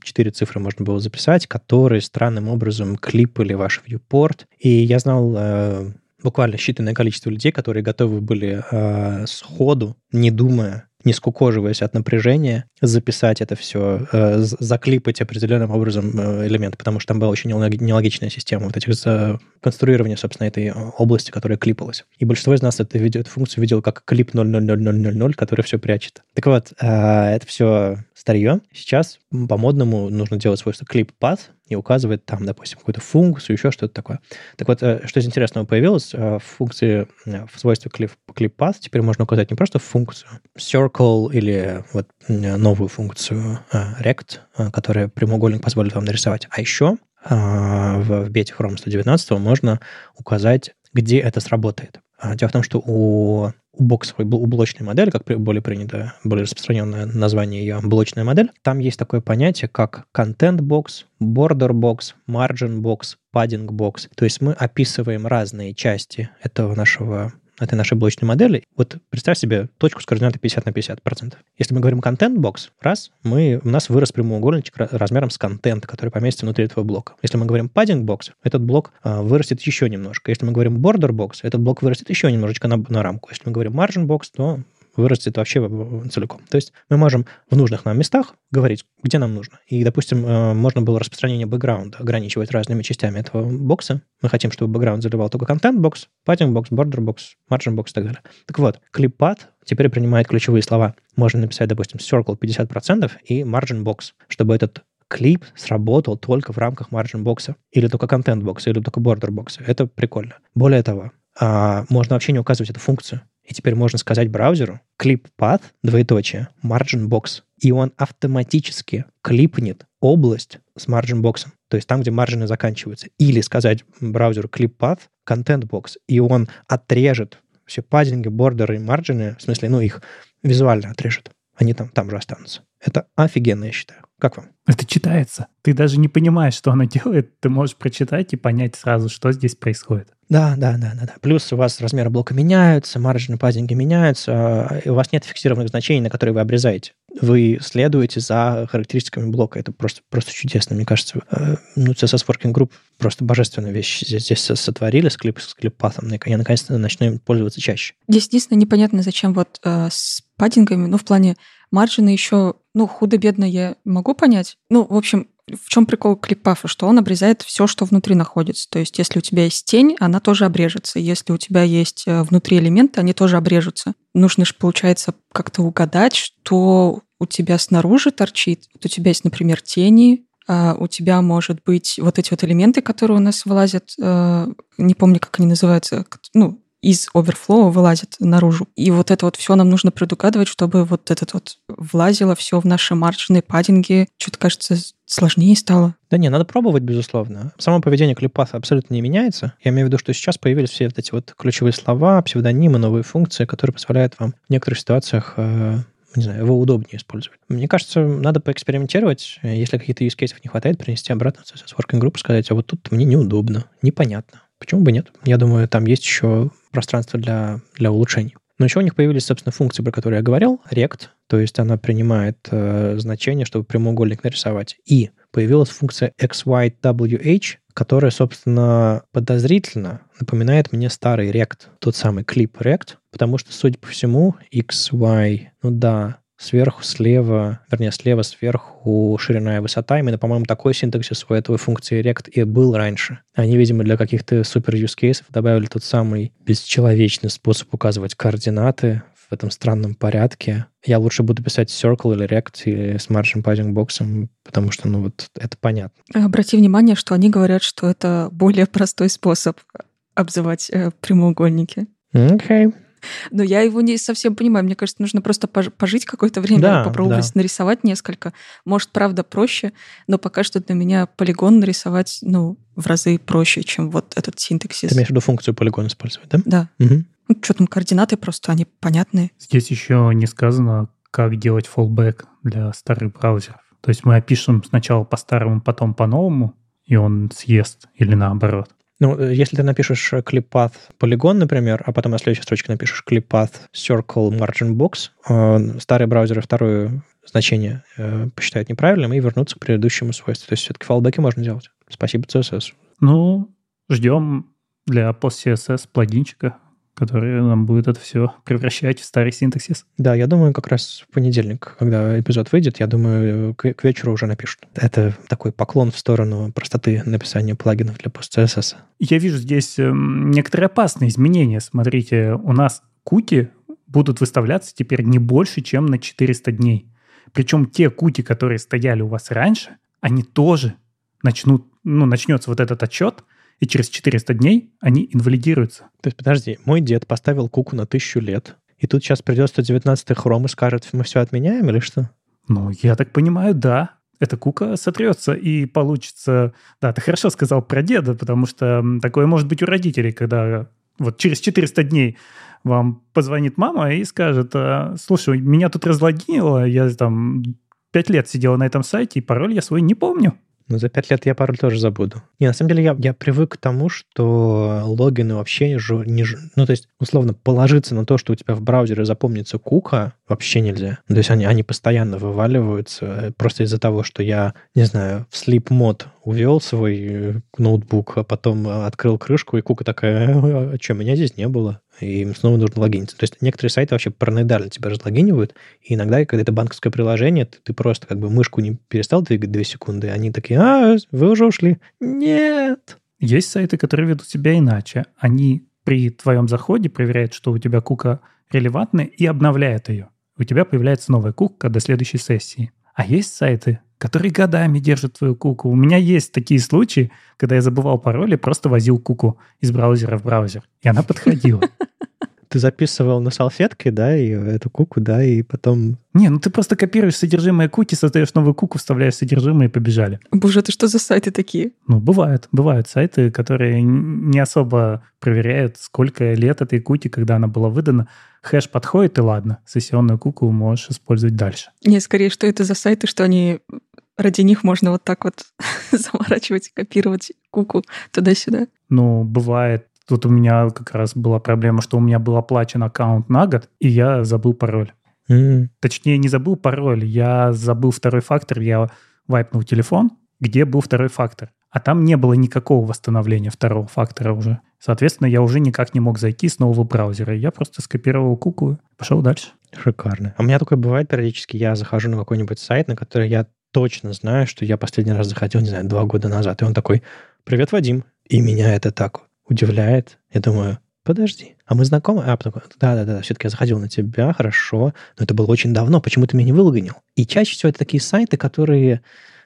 четыре цифры можно было записать, которые странным образом клипали ваш viewport. И я знал э, буквально считанное количество людей, которые готовы были э, сходу, не думая, не скукоживаясь от напряжения, записать это все, э, заклипать определенным образом э, элемент, потому что там была очень нелогичная система вот этих за конструирования, собственно, этой э, области, которая клипалась. И большинство из нас это видео, эту функцию видел как клип 00000, который все прячет. Так вот, это все старье. Сейчас по-модному нужно делать свойство path и указывает там, допустим, какую-то функцию, еще что-то такое. Так вот, что из интересного появилось, в функции, в свойстве clip, clip path теперь можно указать не просто функцию circle или вот новую функцию rect, которая прямоугольник позволит вам нарисовать, а еще в, бете Chrome 119 можно указать, где это сработает. Дело в том, что у у боксовой, у блочной модели, как более принято, более распространенное название ее, блочная модель, там есть такое понятие, как content box, border box, margin box, padding box. То есть мы описываем разные части этого нашего этой нашей блочной модели. Вот представь себе точку с координатой 50 на 50 процентов. Если мы говорим контент бокс, раз, мы, у нас вырос прямоугольничек размером с контент, который поместится внутри этого блока. Если мы говорим padding бокс, этот блок а, вырастет еще немножко. Если мы говорим border бокс, этот блок вырастет еще немножечко на, на рамку. Если мы говорим margin бокс, то вырастет вообще целиком. То есть мы можем в нужных нам местах говорить, где нам нужно. И, допустим, э, можно было распространение бэкграунда ограничивать разными частями этого бокса. Мы хотим, чтобы бэкграунд заливал только контент-бокс, padding-бокс, border-бокс, margin-бокс и так далее. Так вот, clip-path теперь принимает ключевые слова. Можно написать, допустим, circle 50% и margin-box, чтобы этот клип сработал только в рамках margin бокса, или только контент бокса, или только border бокса. Это прикольно. Более того, а, можно вообще не указывать эту функцию. И теперь можно сказать браузеру clip path, двоеточие, margin box, и он автоматически клипнет область с margin box, то есть там, где маржины заканчиваются. Или сказать браузеру clip path, content box, и он отрежет все паддинги, бордеры и маржины, в смысле, ну, их визуально отрежет. Они там, там же останутся. Это офигенно, я считаю. Как вам? Это читается. Ты даже не понимаешь, что она делает. Ты можешь прочитать и понять сразу, что здесь происходит. Да, да, да, да, да. Плюс у вас размеры блока меняются, маржины паддинги меняются, и у вас нет фиксированных значений, на которые вы обрезаете. Вы следуете за характеристиками блока. Это просто, просто чудесно, мне кажется. Э, ну, CSS Working Group просто божественная вещь здесь, здесь сотворили с, клип, с клиппатом. Я наконец-то начну им пользоваться чаще. Здесь единственное непонятно, зачем вот э, с паддингами, ну, в плане маржины еще, ну, худо-бедно я могу понять. Ну, в общем, в чем прикол клипафа? Что он обрезает все, что внутри находится. То есть, если у тебя есть тень, она тоже обрежется. Если у тебя есть э, внутри элементы, они тоже обрежутся. Нужно же, получается, как-то угадать, что у тебя снаружи торчит. Вот у тебя есть, например, тени, а у тебя может быть вот эти вот элементы, которые у нас вылазят, э, не помню, как они называются, ну, из оверфлоу вылазит наружу. И вот это вот все нам нужно предугадывать, чтобы вот этот вот влазило все в наши маржины, паддинги. Что-то, кажется, сложнее стало. Да не, надо пробовать, безусловно. Само поведение клипаса абсолютно не меняется. Я имею в виду, что сейчас появились все вот эти вот ключевые слова, псевдонимы, новые функции, которые позволяют вам в некоторых ситуациях э, не знаю, его удобнее использовать. Мне кажется, надо поэкспериментировать. Если каких-то use cases не хватает, принести обратно в CSS Working Group, сказать, а вот тут мне неудобно, непонятно. Почему бы нет? Я думаю, там есть еще пространство для, для улучшений. Но еще у них появились, собственно, функции, про которые я говорил, rect, то есть она принимает э, значение, чтобы прямоугольник нарисовать. И появилась функция xywh, которая, собственно, подозрительно напоминает мне старый rect, тот самый клип rect, потому что, судя по всему, xy, ну да, сверху, слева, вернее, слева, сверху ширина и высота. Именно, по-моему, такой синтаксис у этого функции rect и был раньше. Они, видимо, для каких-то супер use cases добавили тот самый бесчеловечный способ указывать координаты в этом странном порядке. Я лучше буду писать circle или rect или с margin padding боксом, потому что, ну, вот это понятно. Обрати внимание, что они говорят, что это более простой способ обзывать э, прямоугольники. Окей. Okay. Но я его не совсем понимаю. Мне кажется, нужно просто пожить какое-то время, да, попробовать да. нарисовать несколько. Может, правда, проще, но пока что для меня полигон нарисовать, ну, в разы проще, чем вот этот синтаксис. Ты имеешь в виду функцию полигон использовать, да? Да. Угу. Ну, что там, координаты просто, они понятные. Здесь еще не сказано, как делать fallback для старых браузеров. То есть мы опишем сначала по-старому, потом по-новому, и он съест, или наоборот. Ну, э, если ты напишешь clippath полигон, например, а потом на следующей строчке напишешь clippath circle margin box, э, старые браузеры второе значение э, посчитают неправильным и вернутся к предыдущему свойству. То есть все-таки фалбеки можно делать. Спасибо CSS. Ну, ждем для post-CSS плагинчика который нам будет это все превращать в старый синтаксис. Да, я думаю, как раз в понедельник, когда эпизод выйдет, я думаю, к, к вечеру уже напишут. Это такой поклон в сторону простоты написания плагинов для PostCSS. Я вижу здесь эм, некоторые опасные изменения. Смотрите, у нас куки будут выставляться теперь не больше, чем на 400 дней. Причем те куки, которые стояли у вас раньше, они тоже начнут, ну, начнется вот этот отчет, и через 400 дней они инвалидируются. То есть, подожди, мой дед поставил куку на тысячу лет, и тут сейчас придет 119-й хром и скажет, мы все отменяем или что? Ну, я так понимаю, да. Эта кука сотрется и получится... Да, ты хорошо сказал про деда, потому что такое может быть у родителей, когда вот через 400 дней вам позвонит мама и скажет, «А, слушай, меня тут разлогинило, я там пять лет сидела на этом сайте, и пароль я свой не помню. Но за пять лет я пароль тоже забуду. Не, на самом деле я, я привык к тому, что логины вообще не, не... Ну, то есть, условно, положиться на то, что у тебя в браузере запомнится кука, вообще нельзя. То есть они, они постоянно вываливаются э, просто из-за того, что я, не знаю, в sleep мод увел свой э, ноутбук, а потом э, открыл крышку, и кука такая, а что, меня здесь не было? И им снова нужно логиниться. То есть некоторые сайты вообще параноидально тебя разлогинивают, и иногда, когда это банковское приложение, ты, ты просто как бы мышку не перестал двигать 2 секунды, они такие, а, вы уже ушли. Нет. Есть сайты, которые ведут себя иначе. Они при твоем заходе проверяют, что у тебя кука релевантная, и обновляют ее. У тебя появляется новая кука до следующей сессии. А есть сайты, которые годами держат твою куку. У меня есть такие случаи, когда я забывал пароль и просто возил куку из браузера в браузер. И она подходила. Ты записывал на салфетке, да, и эту куку, да, и потом... Не, ну ты просто копируешь содержимое куки, создаешь новую куку, вставляешь содержимое и побежали. Боже, это что за сайты такие? Ну, бывают. Бывают сайты, которые не особо проверяют, сколько лет этой куки, когда она была выдана. Хэш подходит, и ладно, сессионную куку можешь использовать дальше. Не, скорее, что это за сайты, что они ради них можно вот так вот заворачивать, копировать куку туда-сюда. Ну, бывает. Тут у меня как раз была проблема, что у меня был оплачен аккаунт на год, и я забыл пароль. Mm. Точнее, не забыл пароль, я забыл второй фактор, я вайпнул телефон, где был второй фактор. А там не было никакого восстановления второго фактора уже. Соответственно, я уже никак не мог зайти с нового браузера. Я просто скопировал куку и пошел дальше. Шикарно. А у меня такое бывает периодически. Я захожу на какой-нибудь сайт, на который я точно знаю, что я последний раз заходил, не знаю, два года назад. И он такой, привет, Вадим. И меня это так удивляет. Я думаю, подожди, а мы знакомы? А, потом, да-да-да, все-таки я заходил на тебя, хорошо, но это было очень давно, почему ты меня не выгонил? И чаще всего это такие сайты, которые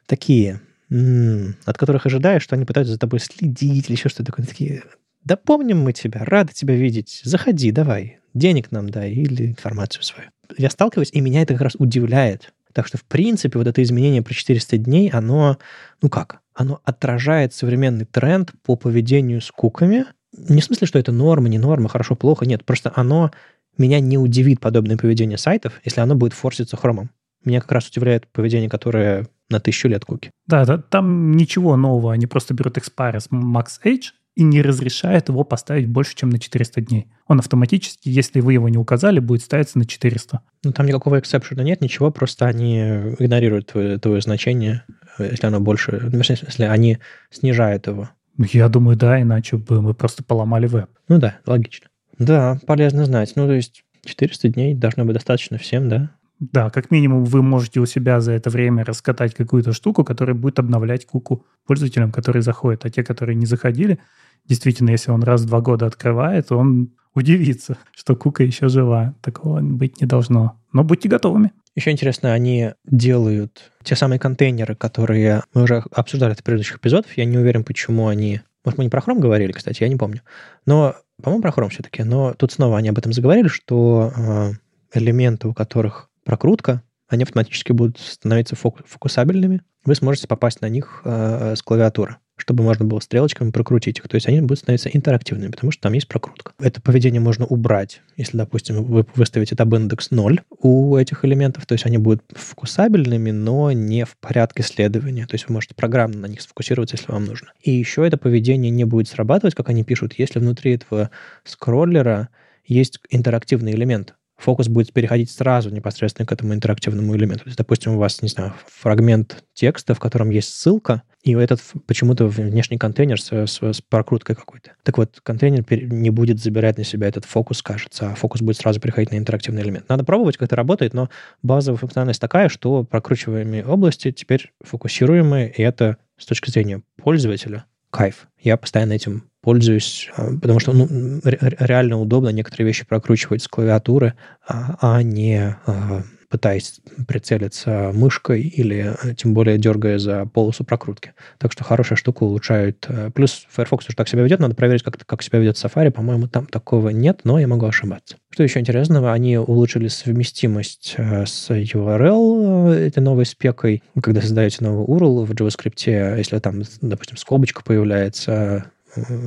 такие, м-м, от которых ожидаешь, что они пытаются за тобой следить или еще что-то такое. Такие, да помним мы тебя, рады тебя видеть, заходи, давай, денег нам дай или информацию свою. Я сталкиваюсь, и меня это как раз удивляет. Так что, в принципе, вот это изменение про 400 дней, оно, ну как, оно отражает современный тренд по поведению с куками. Не в смысле, что это норма, не норма, хорошо, плохо, нет. Просто оно меня не удивит подобное поведение сайтов, если оно будет форситься хромом. Меня как раз удивляет поведение, которое на тысячу лет куки. Да, да, там ничего нового. Они просто берут Expiris Max Age и не разрешает его поставить больше, чем на 400 дней. Он автоматически, если вы его не указали, будет ставиться на 400. Ну, там никакого эксепшена нет, ничего, просто они игнорируют твое, твое значение, если оно больше... Ну, если они снижают его. Ну, я думаю, да, иначе бы мы просто поломали веб. Ну да, логично. Да, полезно знать. Ну, то есть 400 дней должно быть достаточно всем, да? Да, как минимум вы можете у себя за это время раскатать какую-то штуку, которая будет обновлять куку пользователям, которые заходят. А те, которые не заходили, действительно, если он раз в два года открывает, он удивится, что кука еще жива. Такого быть не должно. Но будьте готовыми. Еще интересно, они делают те самые контейнеры, которые мы уже обсуждали в предыдущих эпизодах. Я не уверен, почему они... Может, мы не про Chrome говорили, кстати, я не помню. Но, по-моему, про Chrome все-таки. Но тут снова они об этом заговорили, что э, элементы, у которых прокрутка, они автоматически будут становиться фокусабельными. Вы сможете попасть на них э, с клавиатуры чтобы можно было стрелочками прокрутить их. То есть они будут становиться интерактивными, потому что там есть прокрутка. Это поведение можно убрать, если, допустим, вы выставите tab индекс 0 у этих элементов, то есть они будут фокусабельными, но не в порядке следования. То есть вы можете программно на них сфокусироваться, если вам нужно. И еще это поведение не будет срабатывать, как они пишут, если внутри этого скроллера есть интерактивный элемент фокус будет переходить сразу непосредственно к этому интерактивному элементу. То есть, допустим, у вас, не знаю, фрагмент текста, в котором есть ссылка, и этот почему-то внешний контейнер с, с, с прокруткой какой-то. Так вот, контейнер не будет забирать на себя этот фокус, кажется, а фокус будет сразу переходить на интерактивный элемент. Надо пробовать, как это работает, но базовая функциональность такая, что прокручиваемые области теперь фокусируемые, и это с точки зрения пользователя кайф. Я постоянно этим пользуюсь, а, потому что ну, реально удобно некоторые вещи прокручивать с клавиатуры, а, а не а, пытаясь прицелиться мышкой или э, тем более дергая за полосу прокрутки. Так что хорошая штука улучшает. Э, плюс Firefox уже так себя ведет, надо проверить, как, как себя ведет Safari. По-моему, там такого нет, но я могу ошибаться. Что еще интересного? Они улучшили совместимость э, с URL, этой новой спекой. Когда создаете новый URL в JavaScript, если там, допустим, скобочка появляется,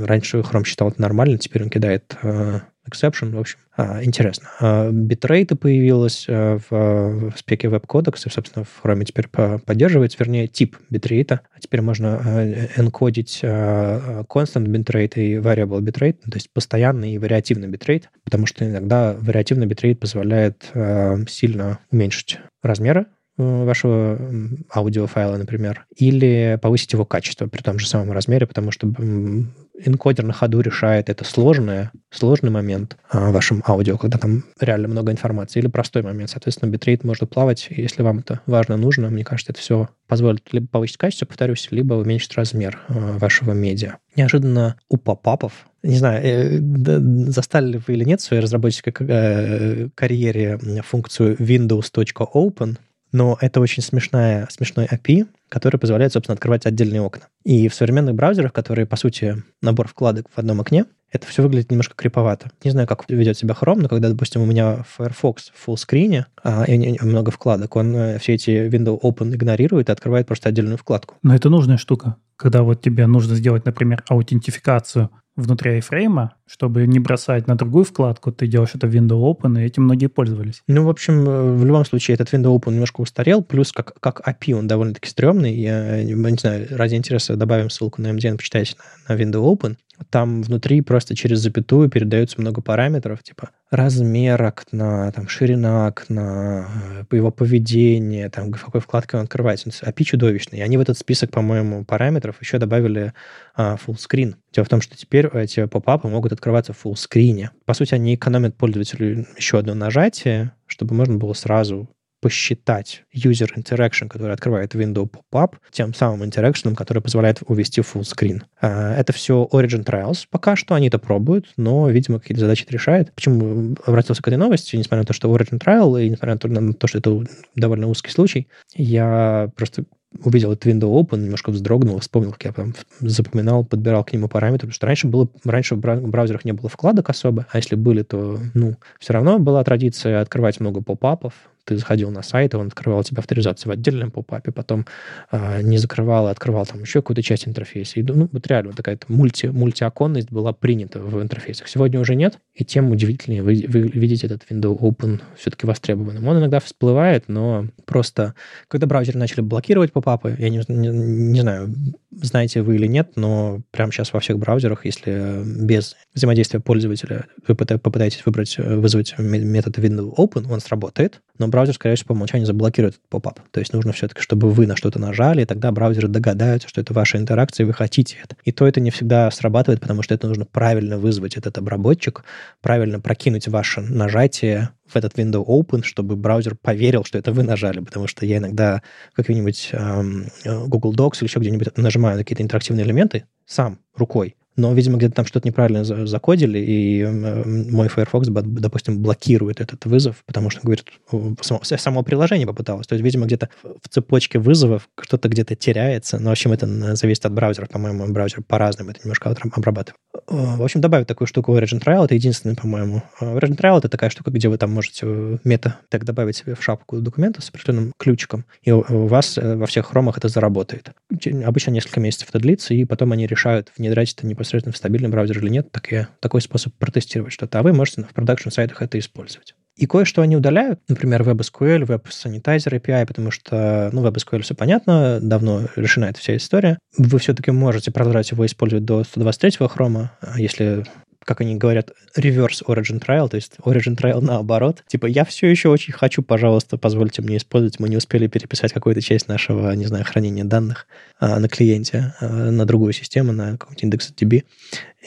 раньше Chrome считал это нормально, теперь он кидает exception, в общем, а, интересно. А, битрейты появилось а, в, в спеке WebCodecs, собственно, в Chrome теперь поддерживается, вернее, тип битрейта. А теперь можно энкодить constant bitrate и variable bitrate, то есть постоянный и вариативный битрейт, потому что иногда вариативный битрейт позволяет сильно уменьшить размеры Э, вашего аудиофайла, например, или повысить его качество при том же самом размере, потому что энкодер на ходу решает это сложное, сложный момент в вашем аудио, когда там реально много информации, или простой момент. Соответственно, битрейт может плавать, если вам это важно, нужно. Мне кажется, это все позволит либо повысить качество, повторюсь, либо уменьшить размер э, вашего медиа. Неожиданно у попапов не знаю, э, застали ли вы или нет в своей разработческой карьере функцию windows.open, но это очень смешная, смешной API, который позволяет, собственно, открывать отдельные окна. И в современных браузерах, которые, по сути, набор вкладок в одном окне, это все выглядит немножко криповато. Не знаю, как ведет себя Chrome, но когда, допустим, у меня Firefox в screen, а, и много вкладок, он э, все эти window open игнорирует и открывает просто отдельную вкладку. Но это нужная штука. Когда вот тебе нужно сделать, например, аутентификацию внутри iFrame, чтобы не бросать на другую вкладку, ты делаешь это в Window Open, и этим многие пользовались. Ну, в общем, э, в любом случае, этот Window Open немножко устарел, плюс как, как API он довольно-таки стрёмный. Я не знаю, ради интереса добавим ссылку на MDN, почитайте на, на Window Open. Там внутри просто через запятую передается много параметров, типа размер окна, там, ширина окна, э, его поведение, там, какой вкладке он открывается. API чудовищный. И они в этот список, по-моему, параметров еще добавили а, full screen. Дело в том, что теперь эти попапы могут открываться в full screen. По сути, они экономят пользователю еще одно нажатие, чтобы можно было сразу посчитать user interaction, который открывает window pop-up, тем самым interaction, который позволяет увести full screen. А, это все Origin Trials. Пока что они это пробуют, но, видимо, какие-то задачи решает. Почему обратился к этой новости, несмотря на то, что Origin Trial, и несмотря на то, что это довольно узкий случай, я просто увидел этот window open, немножко вздрогнул, вспомнил, как я там запоминал, подбирал к нему параметры, потому что раньше было, раньше в браузерах не было вкладок особо, а если были, то, ну, все равно была традиция открывать много поп-апов, ты заходил на сайт, и он открывал тебе авторизацию в отдельном попапе, потом э, не закрывал, а открывал там еще какую-то часть интерфейса. И, ну, вот реально такая мульти, мультиоконность была принята в интерфейсах. Сегодня уже нет, и тем удивительнее вы, вы видите этот window open все-таки востребованным. Он иногда всплывает, но просто когда браузеры начали блокировать попапы, я не, не, не знаю, знаете вы или нет, но прямо сейчас во всех браузерах, если без взаимодействия пользователя вы попытаетесь выбрать, вызвать метод window open, он сработает, но браузер, скорее всего, по умолчанию заблокирует этот поп-ап. То есть нужно все-таки, чтобы вы на что-то нажали, и тогда браузеры догадаются, что это ваша интеракция, и вы хотите это. И то это не всегда срабатывает, потому что это нужно правильно вызвать этот обработчик, правильно прокинуть ваше нажатие в этот window open, чтобы браузер поверил, что это вы нажали, потому что я иногда как-нибудь эм, Google Docs или еще где-нибудь нажимаю на какие-то интерактивные элементы сам, рукой, но, видимо, где-то там что-то неправильно закодили, и мой Firefox, допустим, блокирует этот вызов, потому что, говорит, само, само приложение попыталось. То есть, видимо, где-то в цепочке вызовов что-то где-то теряется. Но, в общем, это зависит от браузера. По-моему, браузер по-разному это немножко обрабатывает. В общем, добавить такую штуку в Origin Trial, это единственный, по-моему. Origin Trial — это такая штука, где вы там можете мета так добавить себе в шапку документа с определенным ключиком, и у вас э, во всех хромах это заработает. Обычно несколько месяцев это длится, и потом они решают, внедрять это непосредственно непосредственно в стабильный браузер или нет, так и такой способ протестировать что-то. А вы можете в продакшн-сайтах это использовать. И кое-что они удаляют, например, WebSQL, Web Sanitizer API, потому что, ну, WebSQL все понятно, давно решена эта вся история. Вы все-таки можете продолжать его использовать до 123-го хрома, если как они говорят, reverse origin trial, то есть origin trial наоборот. Типа, я все еще очень хочу, пожалуйста, позвольте мне использовать. Мы не успели переписать какую-то часть нашего, не знаю, хранения данных а, на клиенте, а, на другую систему, на какой-нибудь индекс DB.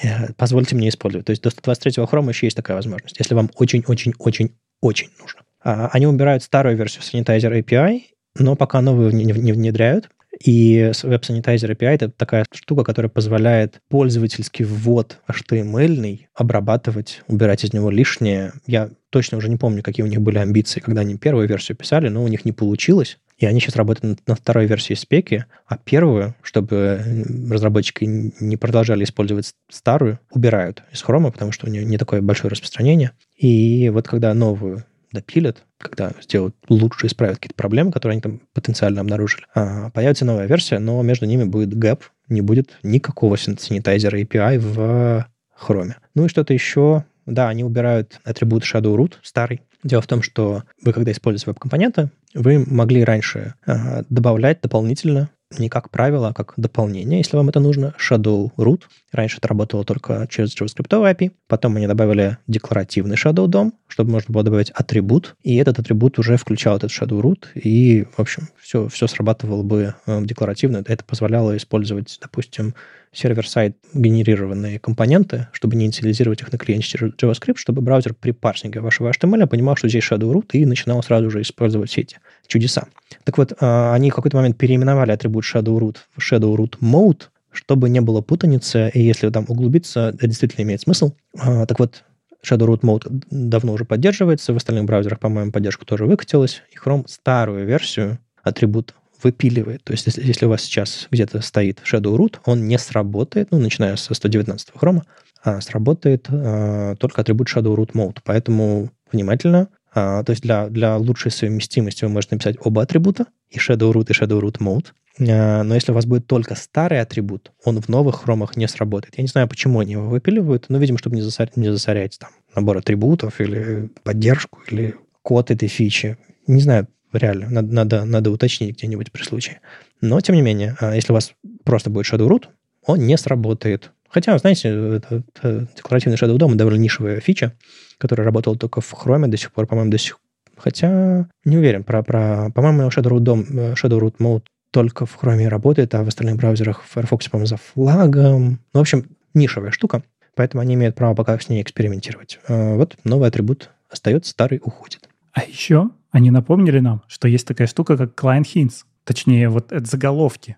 Э, позвольте мне использовать. То есть до 123 хрома еще есть такая возможность, если вам очень-очень-очень-очень нужно. А, они убирают старую версию Sanitizer API, но пока новую не внедряют. И Web Sanitizer API — это такая штука, которая позволяет пользовательский ввод HTML обрабатывать, убирать из него лишнее. Я точно уже не помню, какие у них были амбиции, когда они первую версию писали, но у них не получилось. И они сейчас работают на второй версии спеки, а первую, чтобы разработчики не продолжали использовать старую, убирают из хрома, потому что у нее не такое большое распространение. И вот когда новую допилят, когда сделают лучше, исправят какие-то проблемы, которые они там потенциально обнаружили, а, появится новая версия, но между ними будет гэп, не будет никакого санитайзера API в Chrome. Ну и что-то еще. Да, они убирают атрибут Shadow Root старый. Дело в том, что вы, когда используете веб-компоненты, вы могли раньше э, добавлять дополнительно не как правило, а как дополнение, если вам это нужно, Shadow Root. Раньше это работало только через JavaScript API. Потом они добавили декларативный Shadow DOM, чтобы можно было добавить атрибут. И этот атрибут уже включал этот Shadow Root. И, в общем, все, все срабатывало бы э, декларативно. Это позволяло использовать, допустим, сервер-сайт генерированные компоненты, чтобы не инициализировать их на клиенте через JavaScript, чтобы браузер при парсинге вашего HTML понимал, что здесь Shadow Root, и начинал сразу же использовать все эти чудеса. Так вот, а, они в какой-то момент переименовали атрибут Shadow Root в Shadow Root Mode, чтобы не было путаницы, и если там углубиться, это действительно имеет смысл. А, так вот, Shadow Root Mode давно уже поддерживается, в остальных браузерах, по-моему, поддержка тоже выкатилась, и Chrome старую версию атрибут выпиливает. То есть, если, если у вас сейчас где-то стоит Shadow Root, он не сработает, ну, начиная со 119 хрома, а сработает а, только атрибут Shadow Root Mode. Поэтому внимательно. А, то есть для, для лучшей совместимости вы можете написать оба атрибута, и Shadow Root, и Shadow Root Mode. А, но если у вас будет только старый атрибут, он в новых хромах не сработает. Я не знаю, почему они его выпиливают, но, видимо, чтобы не засорять, не засорять там набор атрибутов или поддержку, или код этой фичи. Не знаю, реально. Надо, надо, надо уточнить где-нибудь при случае. Но, тем не менее, а, если у вас просто будет Shadow Root, он не сработает. Хотя, знаете, это, это декларативный Shadow DOM довольно нишевая фича, которая работала только в Chrome до сих пор, по-моему, до сих Хотя не уверен про... про по-моему, Shadow Root, DOM, Shadow Root Mode только в Chrome работает, а в остальных браузерах в Firefox, по-моему, за флагом. Ну, в общем, нишевая штука, поэтому они имеют право пока с ней экспериментировать. А, вот новый атрибут остается, старый уходит. А еще они напомнили нам, что есть такая штука, как client hints. Точнее, вот это заголовки,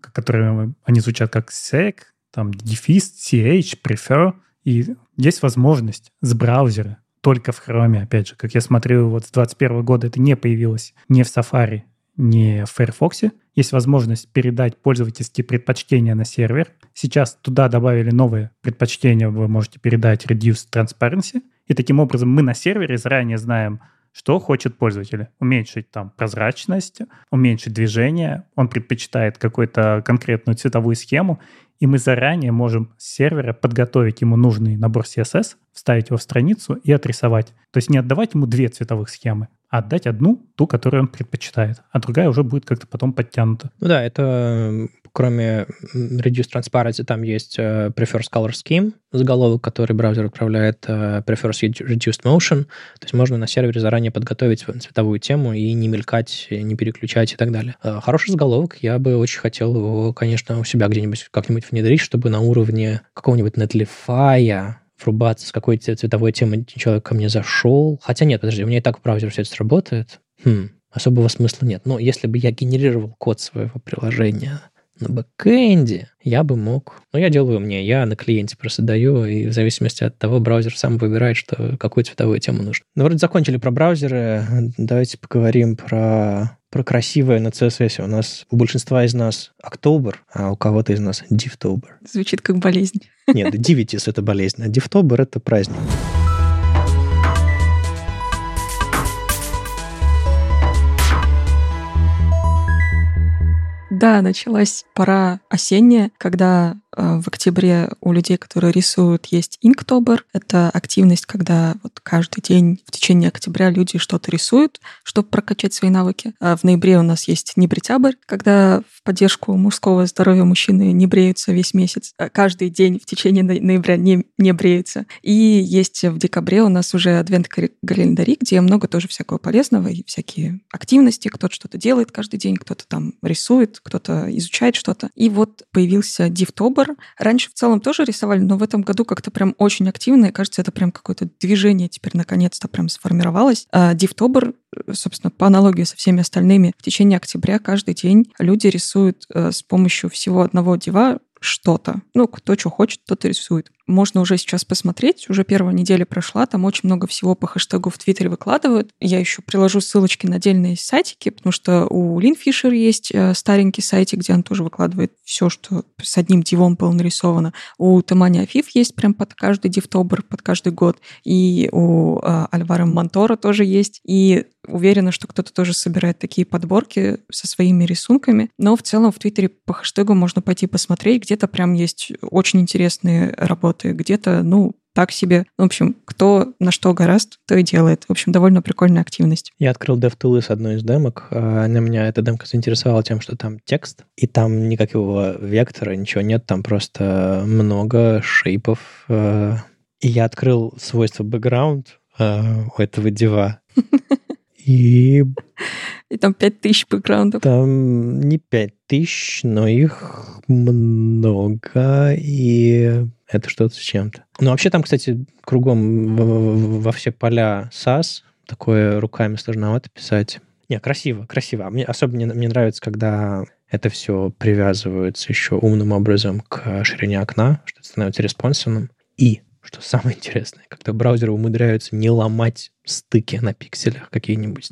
которые они звучат как sec, там дефис, ch, prefer. И есть возможность с браузера, только в Chrome, опять же, как я смотрю, вот с 2021 года это не появилось ни в Safari, ни в Firefox. Есть возможность передать пользовательские предпочтения на сервер. Сейчас туда добавили новые предпочтения, вы можете передать Reduce Transparency. И таким образом мы на сервере заранее знаем, что хочет пользователь? Уменьшить там прозрачность, уменьшить движение. Он предпочитает какую-то конкретную цветовую схему, и мы заранее можем с сервера подготовить ему нужный набор CSS, вставить его в страницу и отрисовать. То есть не отдавать ему две цветовых схемы, отдать одну, ту, которую он предпочитает, а другая уже будет как-то потом подтянута. Ну да, это кроме Reduce Transparency, там есть uh, Prefers Color Scheme, заголовок, который браузер отправляет, uh, Prefers Reduced Motion, то есть можно на сервере заранее подготовить цветовую тему и не мелькать, не переключать и так далее. Uh, хороший заголовок, я бы очень хотел его, конечно, у себя где-нибудь как-нибудь внедрить, чтобы на уровне какого-нибудь Netlify врубаться, с какой цветовой темы человек ко мне зашел. Хотя нет, подожди, у меня и так в браузере все это сработает. Хм, особого смысла нет. Но если бы я генерировал код своего приложения на бэкэнде, я бы мог... Ну, я делаю мне, я на клиенте просто даю, и в зависимости от того, браузер сам выбирает, что, какую цветовую тему нужно. Ну, вроде закончили про браузеры, давайте поговорим про про красивое на CSS. У нас у большинства из нас Октобер, а у кого-то из нас Дивтобер. Звучит как болезнь. Нет, Дивитис — это болезнь, а Дивтобер — это праздник. Да, началась пора осенняя, когда в октябре у людей, которые рисуют, есть инктобер. Это активность, когда вот каждый день в течение октября люди что-то рисуют, чтобы прокачать свои навыки. А в ноябре у нас есть небритябрь, когда в поддержку мужского здоровья мужчины не бреются весь месяц. А каждый день в течение ноября не, не бреются. И есть в декабре у нас уже адвент-календари, где много тоже всякого полезного и всякие активности. Кто-то что-то делает каждый день, кто-то там рисует, кто-то изучает что-то. И вот появился Дивтобер. Раньше в целом тоже рисовали, но в этом году как-то прям очень активно, и кажется, это прям какое-то движение теперь наконец-то прям сформировалось. А Дивтобер, собственно, по аналогии со всеми остальными, в течение октября каждый день люди рисуют э, с помощью всего одного дива что-то. Ну, кто что хочет, тот и рисует можно уже сейчас посмотреть. Уже первая неделя прошла, там очень много всего по хэштегу в Твиттере выкладывают. Я еще приложу ссылочки на отдельные сайтики, потому что у Лин есть э, старенький сайтик, где он тоже выкладывает все, что с одним дивом было нарисовано. У Тамани Афиф есть прям под каждый дивтобер, под каждый год. И у э, Альвара Монтора тоже есть. И уверена, что кто-то тоже собирает такие подборки со своими рисунками. Но в целом в Твиттере по хэштегу можно пойти посмотреть. Где-то прям есть очень интересные работы работы, где-то, ну, так себе. В общем, кто на что гораст, то и делает. В общем, довольно прикольная активность. Я открыл DevTools одной из демок. А, на меня эта демка заинтересовала тем, что там текст, и там никакого вектора, ничего нет, там просто много шейпов. А, и я открыл свойство background а, у этого дива. И... И там 5000 бэкграундов. Там не 5000, но их много, и это что-то с чем-то. Ну, вообще там, кстати, кругом во все поля SAS, такое руками сложновато писать. Не, красиво, красиво. А мне особенно мне, мне нравится, когда это все привязывается еще умным образом к ширине окна, что это становится респонсивным. И, что самое интересное, когда браузеры умудряются не ломать стыки на пикселях какие-нибудь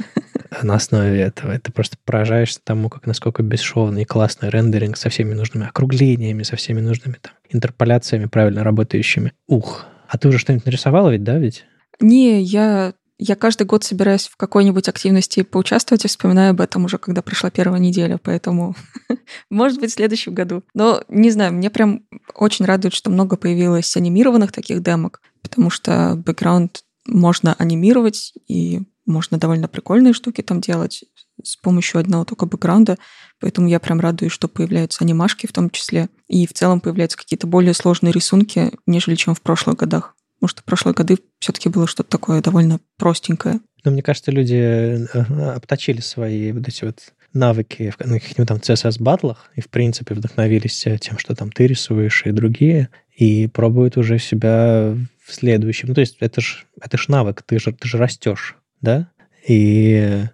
на основе этого. Это просто поражаешься тому, как насколько бесшовный и классный рендеринг со всеми нужными округлениями, со всеми нужными там интерполяциями правильно работающими. Ух, а ты уже что-нибудь нарисовала ведь, да, ведь? Не, я я каждый год собираюсь в какой-нибудь активности поучаствовать и вспоминаю об этом уже, когда прошла первая неделя, поэтому, может быть, в следующем году. Но, не знаю, мне прям очень радует, что много появилось анимированных таких демок, потому что бэкграунд можно анимировать, и можно довольно прикольные штуки там делать с помощью одного только бэкграунда. Поэтому я прям радуюсь, что появляются анимашки в том числе. И в целом появляются какие-то более сложные рисунки, нежели чем в прошлых годах. Что в прошлые годы все-таки было что-то такое довольно простенькое. Но мне кажется, люди э, обточили свои вот эти вот навыки в каких-нибудь там CSS-батлах и, в принципе, вдохновились тем, что там ты рисуешь и другие, и пробуют уже себя в следующем. Ну, то есть это ж, это ж навык, ты же, ты же растешь да? И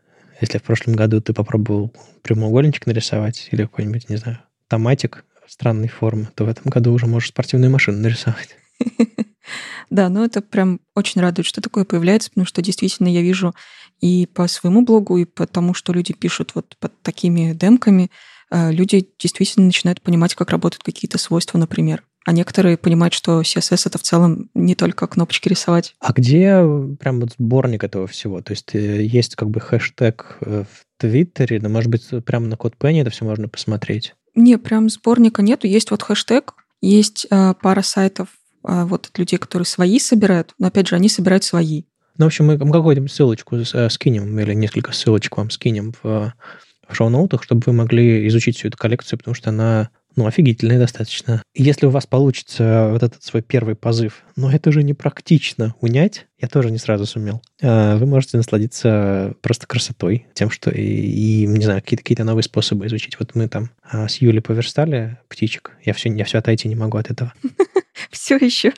если в прошлом году ты попробовал прямоугольничек нарисовать или какой-нибудь, не знаю, томатик странной формы, то в этом году уже можешь спортивную машину нарисовать. Да, ну это прям очень радует, что такое появляется, потому что действительно я вижу и по своему блогу, и по тому, что люди пишут вот под такими демками, э, люди действительно начинают понимать, как работают какие-то свойства, например а некоторые понимают, что CSS это в целом не только кнопочки рисовать. А где прям вот сборник этого всего? То есть э, есть как бы хэштег э, в Твиттере, но, может быть, прямо на CodePenny это все можно посмотреть? Не, прям сборника нету. Есть вот хэштег, есть э, пара сайтов э, вот от людей, которые свои собирают, но, опять же, они собирают свои. Ну, в общем, мы какую-нибудь ссылочку э, скинем или несколько ссылочек вам скинем в, в шоу-ноутах, чтобы вы могли изучить всю эту коллекцию, потому что она ну, офигительная достаточно. Если у вас получится вот этот свой первый позыв, но это же не практично унять, я тоже не сразу сумел, э, вы можете насладиться просто красотой, тем, что и, и не знаю, какие-то какие новые способы изучить. Вот мы там а, с Юлей поверстали птичек, я все, я все отойти не могу от этого. Все еще.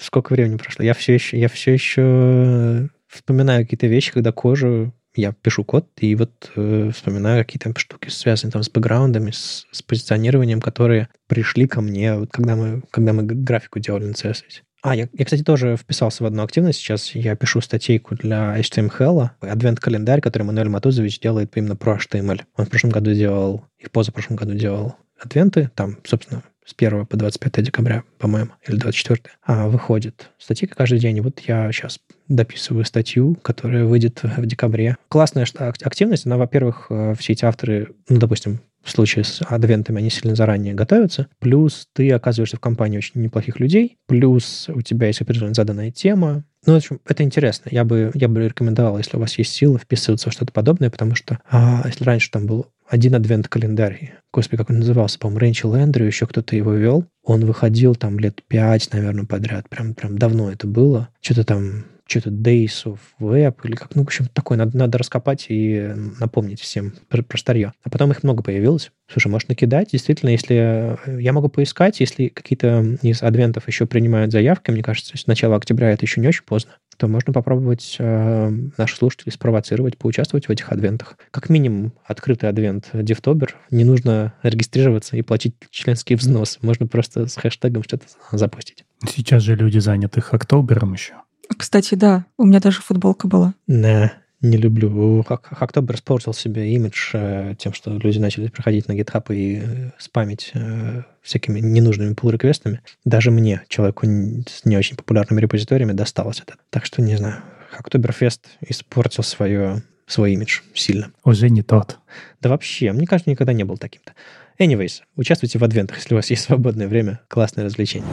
Сколько времени прошло? Я все еще, я все еще вспоминаю какие-то вещи, когда кожу я пишу код и вот э, вспоминаю какие-то штуки, связанные там с бэкграундами, с, с позиционированием, которые пришли ко мне, вот когда мы, когда мы графику делали на CSS. А, я, я, кстати, тоже вписался в одну активность. Сейчас я пишу статейку для HTML, адвент-календарь, который Мануэль Матузович делает именно про HTML. Он в прошлом году делал, и в позапрошлом году делал адвенты. Там, собственно, с 1 по 25 декабря, по-моему, или 24, а, выходит статья каждый день. Вот я сейчас дописываю статью, которая выйдет в декабре. Классная активность. Она, во-первых, э, все эти авторы, ну, допустим, в случае с адвентами они сильно заранее готовятся. Плюс ты оказываешься в компании очень неплохих людей. Плюс у тебя есть определенная заданная тема. Ну, в общем, это интересно. Я бы, я бы рекомендовал, если у вас есть силы, вписываться в что-то подобное, потому что а, если раньше там был один адвент-календарь, господи, как он назывался, по-моему, Рэнчел Эндрю, еще кто-то его вел, он выходил там лет пять, наверное, подряд, прям, прям давно это было. Что-то там что-то Days of Web или как, ну, в общем, такое надо, надо раскопать и напомнить всем про, про старье. А потом их много появилось. Слушай, может накидать, действительно, если э, я могу поискать, если какие-то из адвентов еще принимают заявки, мне кажется, с начала октября это еще не очень поздно, то можно попробовать э, наших слушателей спровоцировать, поучаствовать в этих адвентах. Как минимум, открытый адвент Девтобер, не нужно регистрироваться и платить членский взнос. Можно просто с хэштегом что-то запустить. Сейчас же люди заняты Хактобером еще. Кстати, да, у меня даже футболка была. Да, не люблю. Хактобер испортил себе имидж э, тем, что люди начали приходить на GitHub и э, спамить э, всякими ненужными pull-реквестами. Даже мне, человеку с не очень популярными репозиториями, досталось это. Так что, не знаю, Хактоберфест испортил свое, свой имидж сильно. Уже не тот. Да вообще, мне кажется, никогда не был таким-то. Anyways, участвуйте в адвентах, если у вас есть свободное время. Классное развлечение.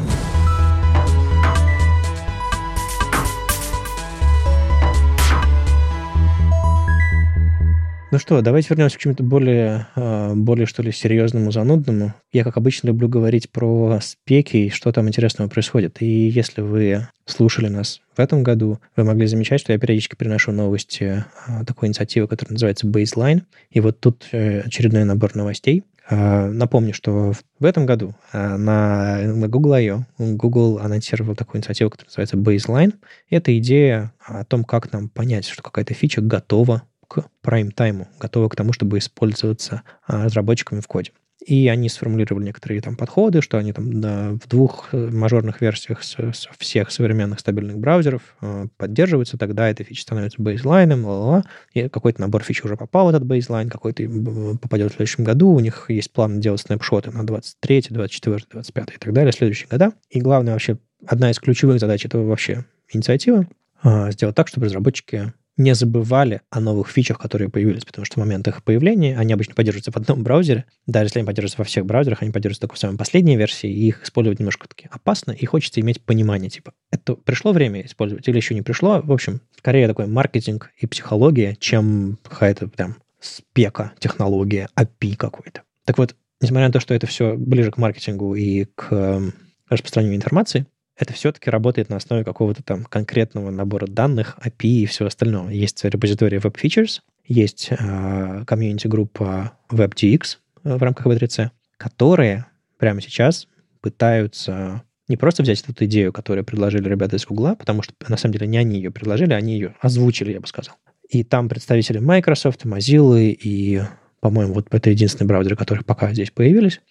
Ну что, давайте вернемся к чему-то более, а, более, что ли, серьезному, занудному. Я, как обычно, люблю говорить про спеки и что там интересного происходит. И если вы слушали нас в этом году, вы могли замечать, что я периодически приношу новости а, такой инициативы, которая называется Baseline. И вот тут э, очередной набор новостей. А, напомню, что в этом году на, Google I.O. Google анонсировал такую инициативу, которая называется Baseline. Это идея о том, как нам понять, что какая-то фича готова к прайм-тайму, готова к тому, чтобы использоваться а, разработчиками в коде. И они сформулировали некоторые там подходы, что они там да, в двух э, мажорных версиях с, с всех современных стабильных браузеров э, поддерживаются, тогда эта фича становится бейзлайном, ла-ла-ла. и какой-то набор фич уже попал в этот бейзлайн, какой-то попадет в следующем году, у них есть план делать снапшоты на 23, 24, 25 и так далее, следующие года. И главное вообще, одна из ключевых задач этого вообще инициативы, э, сделать так, чтобы разработчики не забывали о новых фичах, которые появились, потому что в момент их появления они обычно поддерживаются в одном браузере. Даже если они поддерживаются во всех браузерах, они поддерживаются только в самой последней версии, и их использовать немножко таки опасно, и хочется иметь понимание, типа, это пришло время использовать или еще не пришло. В общем, скорее такой маркетинг и психология, чем какая-то прям спека, технология, API какой-то. Так вот, несмотря на то, что это все ближе к маркетингу и к эм, распространению информации, это все-таки работает на основе какого-то там конкретного набора данных, API и всего остального. Есть репозиторий Web Features, есть э, комьюнити-группа WebGX э, в рамках V3C, которые прямо сейчас пытаются не просто взять эту идею, которую предложили ребята из Гугла, потому что на самом деле не они ее предложили, они ее озвучили, я бы сказал. И там представители Microsoft, Mozilla и, по-моему, вот это единственные браузеры, которые пока здесь появились,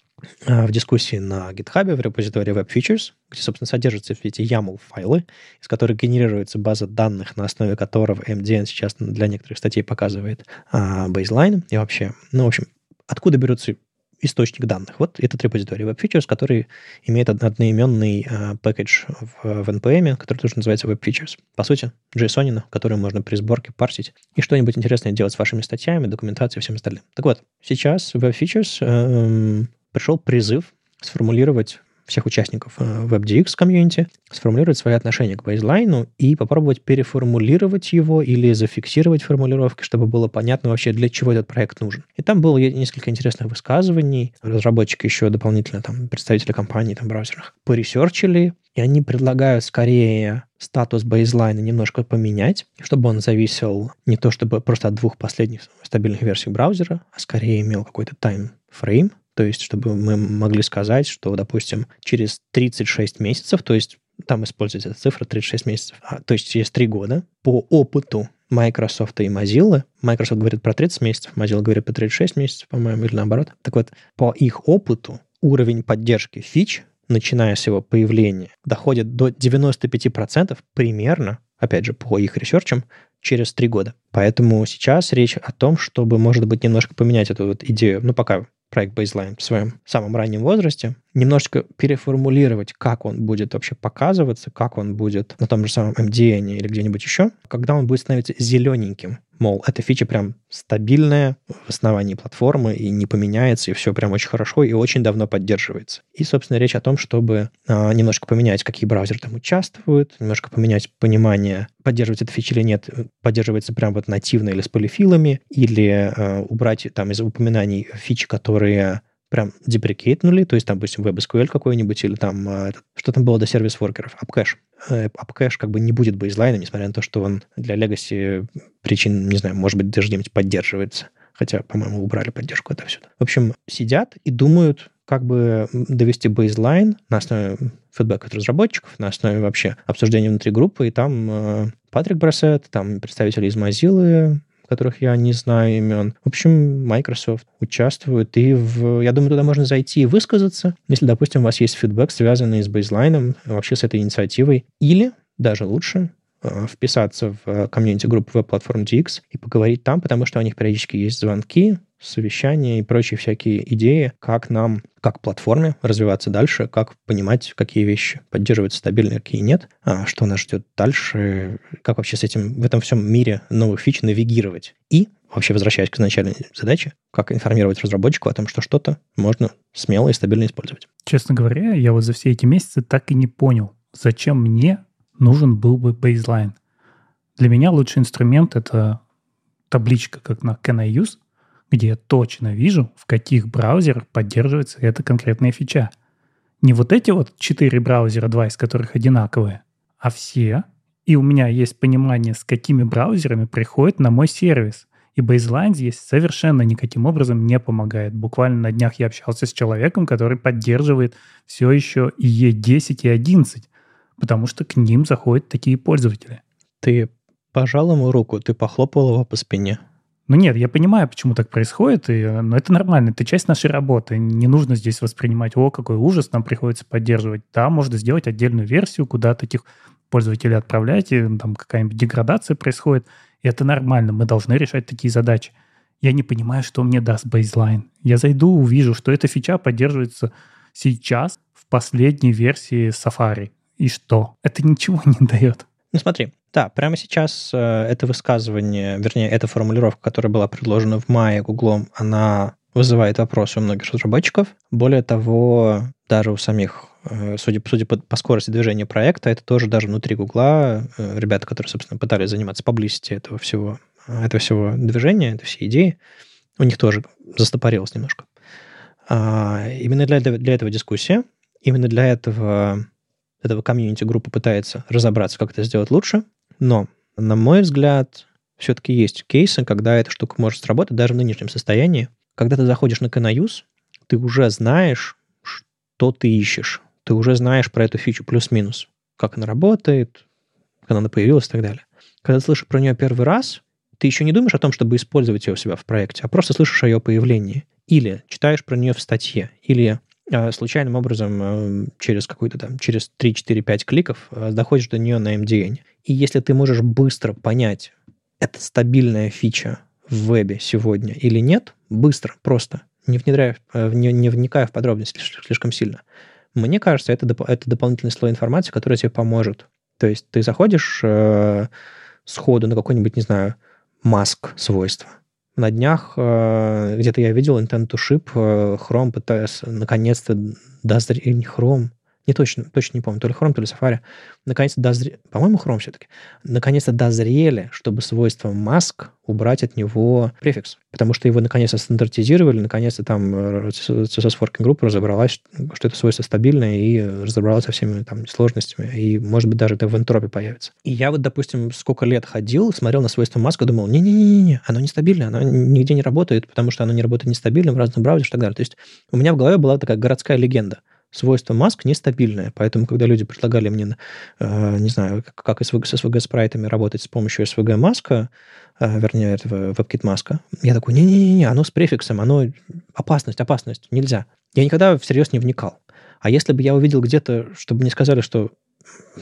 в дискуссии на GitHub в репозитории Web Features, где, собственно, содержатся эти YAML-файлы, из которых генерируется база данных, на основе которого MDN сейчас для некоторых статей показывает а, baseline и вообще, ну, в общем, откуда берутся источник данных. Вот этот репозиторий Web Features, который имеет одноименный uh, пакетч в, в NPM, который тоже называется Web Features. По сути, JSON, который можно при сборке парсить и что-нибудь интересное делать с вашими статьями, документацией и всем остальным. Так вот, сейчас Web Features uh, пришел призыв сформулировать всех участников э, WebDX community сформулировать свои отношения к бейзлайну и попробовать переформулировать его или зафиксировать формулировки, чтобы было понятно вообще, для чего этот проект нужен. И там было несколько интересных высказываний. Разработчики еще дополнительно, там, представители компаний, там, браузерных, поресерчили, и они предлагают скорее статус бейзлайна немножко поменять, чтобы он зависел не то чтобы просто от двух последних стабильных версий браузера, а скорее имел какой-то таймфрейм, то есть чтобы мы могли сказать, что, допустим, через 36 месяцев, то есть там используется эта цифра 36 месяцев, а, то есть через 3 года, по опыту Microsoft и Mozilla, Microsoft говорит про 30 месяцев, Mozilla говорит про 36 месяцев, по-моему, или наоборот. Так вот, по их опыту уровень поддержки фич начиная с его появления, доходит до 95% примерно, опять же, по их ресерчам, через три года. Поэтому сейчас речь о том, чтобы, может быть, немножко поменять эту вот идею, ну, пока проект Baseline в своем самом раннем возрасте, немножечко переформулировать, как он будет вообще показываться, как он будет на том же самом MDN или где-нибудь еще, когда он будет становиться зелененьким. Мол, эта фича прям стабильная в основании платформы и не поменяется, и все прям очень хорошо и очень давно поддерживается. И, собственно, речь о том, чтобы а, немножко поменять, какие браузеры там участвуют, немножко поменять понимание, поддерживается эта фича или нет, поддерживается прям вот нативно или с полифилами, или а, убрать там из упоминаний фичи, которые прям деприкейтнули, то есть там, допустим, WebSQL какой-нибудь или там, а, что там было до сервис-воркеров, AppCache. AppCache как бы не будет бейзлайном, несмотря на то, что он для Legacy причин, не знаю, может быть, даже где-нибудь поддерживается. Хотя, по-моему, убрали поддержку это все. В общем, сидят и думают, как бы довести бейзлайн на основе фидбэка от разработчиков, на основе вообще обсуждения внутри группы, и там э, Патрик Брасет, там представители из Mozilla, которых я не знаю имен. В общем, Microsoft участвует, и в, я думаю, туда можно зайти и высказаться, если, допустим, у вас есть фидбэк, связанный с бейзлайном, вообще с этой инициативой, или даже лучше, э, вписаться в комьюнити группу веб-платформ DX и поговорить там, потому что у них периодически есть звонки, совещания и прочие всякие идеи, как нам, как платформе развиваться дальше, как понимать, какие вещи поддерживаются стабильно, какие нет, а что нас ждет дальше, как вообще с этим в этом всем мире новых фич навигировать. И вообще возвращаясь к изначальной задаче, как информировать разработчику о том, что что-то можно смело и стабильно использовать. Честно говоря, я вот за все эти месяцы так и не понял, зачем мне нужен был бы бейзлайн. Для меня лучший инструмент — это табличка, как на Can I Use, где я точно вижу, в каких браузерах поддерживается эта конкретная фича. Не вот эти вот четыре браузера, два из которых одинаковые, а все. И у меня есть понимание, с какими браузерами приходит на мой сервис. И Baseline здесь совершенно никаким образом не помогает. Буквально на днях я общался с человеком, который поддерживает все еще и E10 и 11, потому что к ним заходят такие пользователи. Ты пожал ему руку, ты похлопал его по спине. Ну нет, я понимаю, почему так происходит, и, но это нормально, это часть нашей работы. Не нужно здесь воспринимать, о, какой ужас, нам приходится поддерживать. Да, можно сделать отдельную версию, куда таких пользователей отправлять, и там какая-нибудь деградация происходит. И это нормально, мы должны решать такие задачи. Я не понимаю, что мне даст бейзлайн. Я зайду, увижу, что эта фича поддерживается сейчас в последней версии Safari. И что? Это ничего не дает. Ну смотри, да, прямо сейчас э, это высказывание, вернее, эта формулировка, которая была предложена в мае Гуглом, она вызывает вопросы у многих разработчиков. Более того, даже у самих, э, судя, судя по, по скорости движения проекта, это тоже даже внутри Гугла э, ребята, которые, собственно, пытались заниматься поблизости этого всего, этого всего движения, этой всей идеи, у них тоже застопорилось немножко. А, именно для, для этого дискуссия, именно для этого этого комьюнити группа пытается разобраться, как это сделать лучше. Но, на мой взгляд, все-таки есть кейсы, когда эта штука может сработать даже в нынешнем состоянии. Когда ты заходишь на Canayus, ты уже знаешь, что ты ищешь. Ты уже знаешь про эту фичу плюс-минус. Как она работает, как она появилась и так далее. Когда ты слышишь про нее первый раз, ты еще не думаешь о том, чтобы использовать ее у себя в проекте, а просто слышишь о ее появлении. Или читаешь про нее в статье, или э, случайным образом э, через какую-то там, через 3-4-5 кликов э, доходишь до нее на MDN. И если ты можешь быстро понять, это стабильная фича в вебе сегодня или нет, быстро, просто, не, внедряя, э, не, не вникая в подробности слишком сильно, мне кажется, это, доп- это дополнительный слой информации, который тебе поможет. То есть ты заходишь э, сходу на какой-нибудь, не знаю, маск свойства. На днях э, где-то я видел intent to ship, э, Chrome пытается наконец-то даст, не Chrome, не точно, точно не помню, то ли Chrome, то ли Safari, наконец-то дозрели, по-моему, Chrome все-таки, наконец-то дозрели, чтобы свойство mask убрать от него префикс, потому что его наконец-то стандартизировали, наконец-то там CSS Working Group разобралась, что это свойство стабильное и разобралась со всеми там сложностями, и, может быть, даже это в энтропе появится. И я вот, допустим, сколько лет ходил, смотрел на свойство маска, думал, не-не-не, оно нестабильное, оно нигде не работает, потому что оно не работает нестабильно в разных браузерах и так далее. То есть у меня в голове была такая городская легенда – свойство маск нестабильное, поэтому, когда люди предлагали мне, э, не знаю, как с SVG-спрайтами работать с помощью SVG-маска, э, вернее, этого WebKit маска, я такой, не-не-не, оно с префиксом, оно опасность, опасность, нельзя. Я никогда всерьез не вникал. А если бы я увидел где-то, чтобы мне сказали, что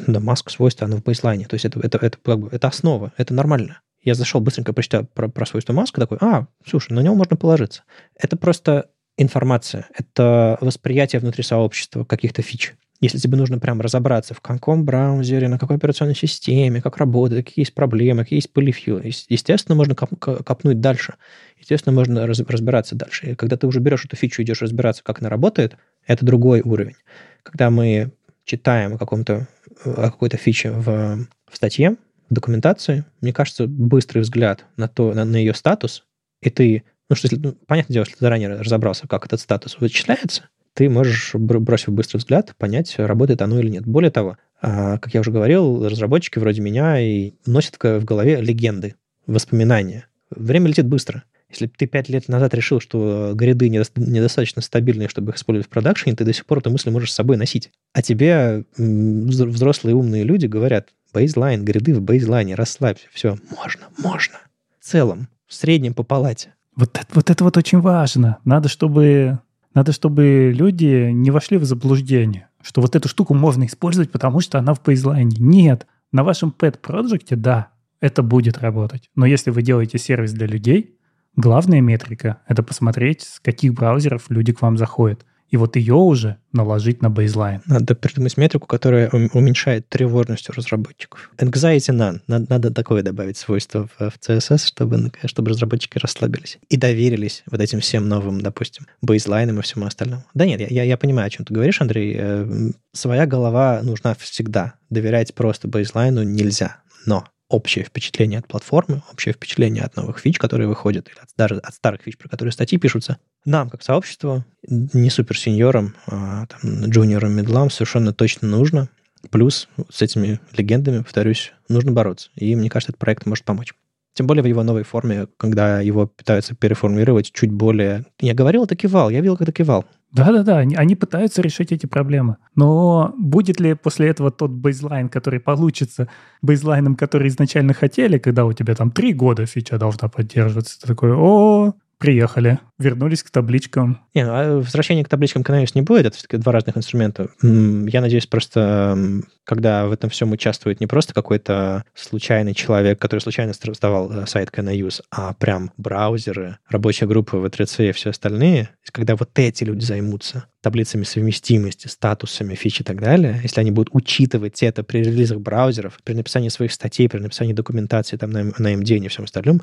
да, маск свойство, оно в бейслайне, то есть это, это, это, как бы, это основа, это нормально. Я зашел, быстренько прочитал про, про свойство маска, такой, а, слушай, на него можно положиться. Это просто информация, это восприятие внутри сообщества каких-то фич. Если тебе нужно прям разобраться, в каком браузере, на какой операционной системе, как работает, какие есть проблемы, какие есть полифью, естественно, можно коп- копнуть дальше. Естественно, можно раз- разбираться дальше. И когда ты уже берешь эту фичу, идешь разбираться, как она работает, это другой уровень. Когда мы читаем о, каком-то, о какой-то фиче в, в статье, в документации, мне кажется, быстрый взгляд на, то, на, на ее статус, и ты ну, что, если, ну, понятное дело, если ты заранее разобрался, как этот статус вычисляется, ты можешь, бросив быстрый взгляд, понять, работает оно или нет. Более того, а, как я уже говорил, разработчики вроде меня и носят в голове легенды, воспоминания. Время летит быстро. Если ты пять лет назад решил, что гриды недостаточно стабильные, чтобы их использовать в продакшене, ты до сих пор эту мысль можешь с собой носить. А тебе взрослые умные люди говорят, бейзлайн, гриды в бейзлайне, расслабься, все, можно, можно. В целом, в среднем по палате. Вот это, вот это вот очень важно. Надо, чтобы, надо, чтобы люди не вошли в заблуждение, что вот эту штуку можно использовать, потому что она в бейзлайне. Нет. На вашем pet-проекте, да, это будет работать. Но если вы делаете сервис для людей, главная метрика — это посмотреть, с каких браузеров люди к вам заходят и вот ее уже наложить на бейзлайн. Надо придумать метрику, которая уменьшает тревожность у разработчиков. Anxiety none. Надо, надо такое добавить свойство в, в CSS, чтобы, чтобы разработчики расслабились и доверились вот этим всем новым, допустим, бейзлайнам и всему остальному. Да нет, я, я понимаю, о чем ты говоришь, Андрей. Э, своя голова нужна всегда. Доверять просто бейзлайну нельзя. Но общее впечатление от платформы, общее впечатление от новых фич, которые выходят, или от, даже от старых фич, про которые статьи пишутся, нам, как сообществу, не суперсеньорам, а там, джуниорам, медлам совершенно точно нужно. Плюс с этими легендами, повторюсь, нужно бороться. И мне кажется, этот проект может помочь. Тем более в его новой форме, когда его пытаются переформулировать чуть более... Я говорил, это кивал, я видел, как это кивал. Да-да-да, они, они пытаются решить эти проблемы. Но будет ли после этого тот бейзлайн, который получится бейзлайном, который изначально хотели, когда у тебя там три года фича должна поддерживаться? Ты такой, о, приехали, вернулись к табличкам. Не, ну, а возвращение к табличкам конечно, не будет, это все-таки два разных инструмента. Я надеюсь, просто когда в этом всем участвует не просто какой-то случайный человек, который случайно создавал э, сайт Can а прям браузеры, рабочая группа V3C и все остальные, когда вот эти люди займутся таблицами совместимости, статусами, фич и так далее, если они будут учитывать это при релизах браузеров, при написании своих статей, при написании документации там на, на MD и всем остальном,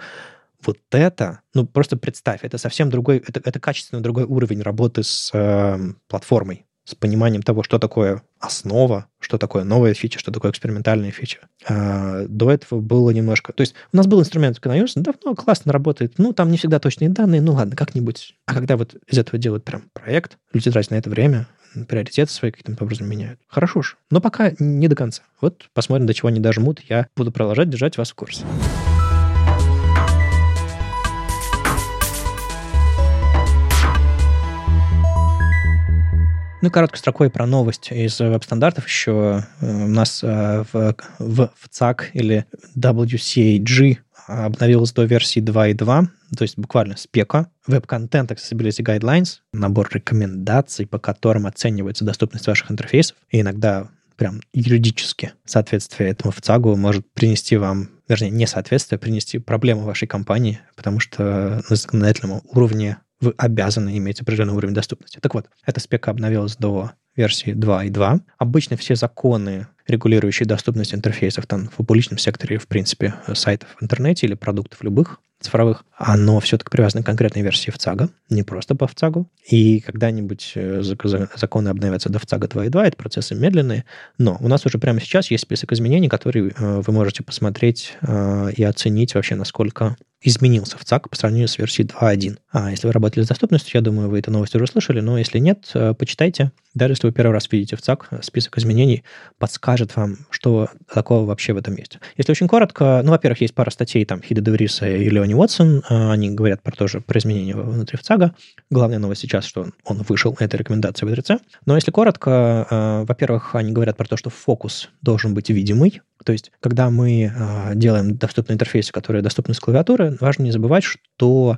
вот это, ну просто представь, это совсем другой, это, это качественно другой уровень работы с э, платформой, с пониманием того, что такое основа, что такое новая фича, что такое экспериментальная фича. А, до этого было немножко... То есть у нас был инструмент Canonius, давно классно работает, ну, там не всегда точные данные, ну, ладно, как-нибудь. А когда вот из этого делают прям проект, люди тратят на это время, приоритеты свои каким-то образом меняют. Хорошо ж, но пока не до конца. Вот посмотрим, до чего они дожмут. Я буду продолжать держать вас в курсе. Ну, короткой строкой про новость из веб-стандартов еще. Э, у нас э, в, в, в ЦАК или WCAG обновилась до версии 2.2, то есть буквально спека. Content Accessibility Guidelines, набор рекомендаций, по которым оценивается доступность ваших интерфейсов. И иногда прям юридически соответствие этому в ЦАГу может принести вам, вернее, несоответствие, принести проблему вашей компании, потому что на законодательном уровне вы обязаны иметь определенный уровень доступности. Так вот, эта спека обновилась до версии 2.2. Обычно все законы, регулирующие доступность интерфейсов там в публичном секторе, в принципе, сайтов в интернете или продуктов любых, цифровых, оно все-таки привязано к конкретной версии ВЦАГа, не просто по ВЦАГу. И когда-нибудь э, законы обновятся до ВЦАГа 2.2, это процессы медленные, но у нас уже прямо сейчас есть список изменений, которые э, вы можете посмотреть э, и оценить вообще, насколько изменился в ЦАК по сравнению с версией 2.1. А если вы работали с доступностью, я думаю, вы эту новость уже слышали, но если нет, почитайте. Даже если вы первый раз видите в ЦАК, список изменений подскажет вам, что такого вообще в этом есть. Если очень коротко, ну, во-первых, есть пара статей, там, Хида Девриса и Леони Уотсон, э, они говорят про тоже про изменения внутри ВЦАГа. Главная новость сейчас, что он вышел, это рекомендация в 3 Но если коротко, э, во-первых, они говорят про то, что фокус должен быть видимый, то есть, когда мы э, делаем доступные интерфейсы, которые доступны с клавиатуры, важно не забывать, что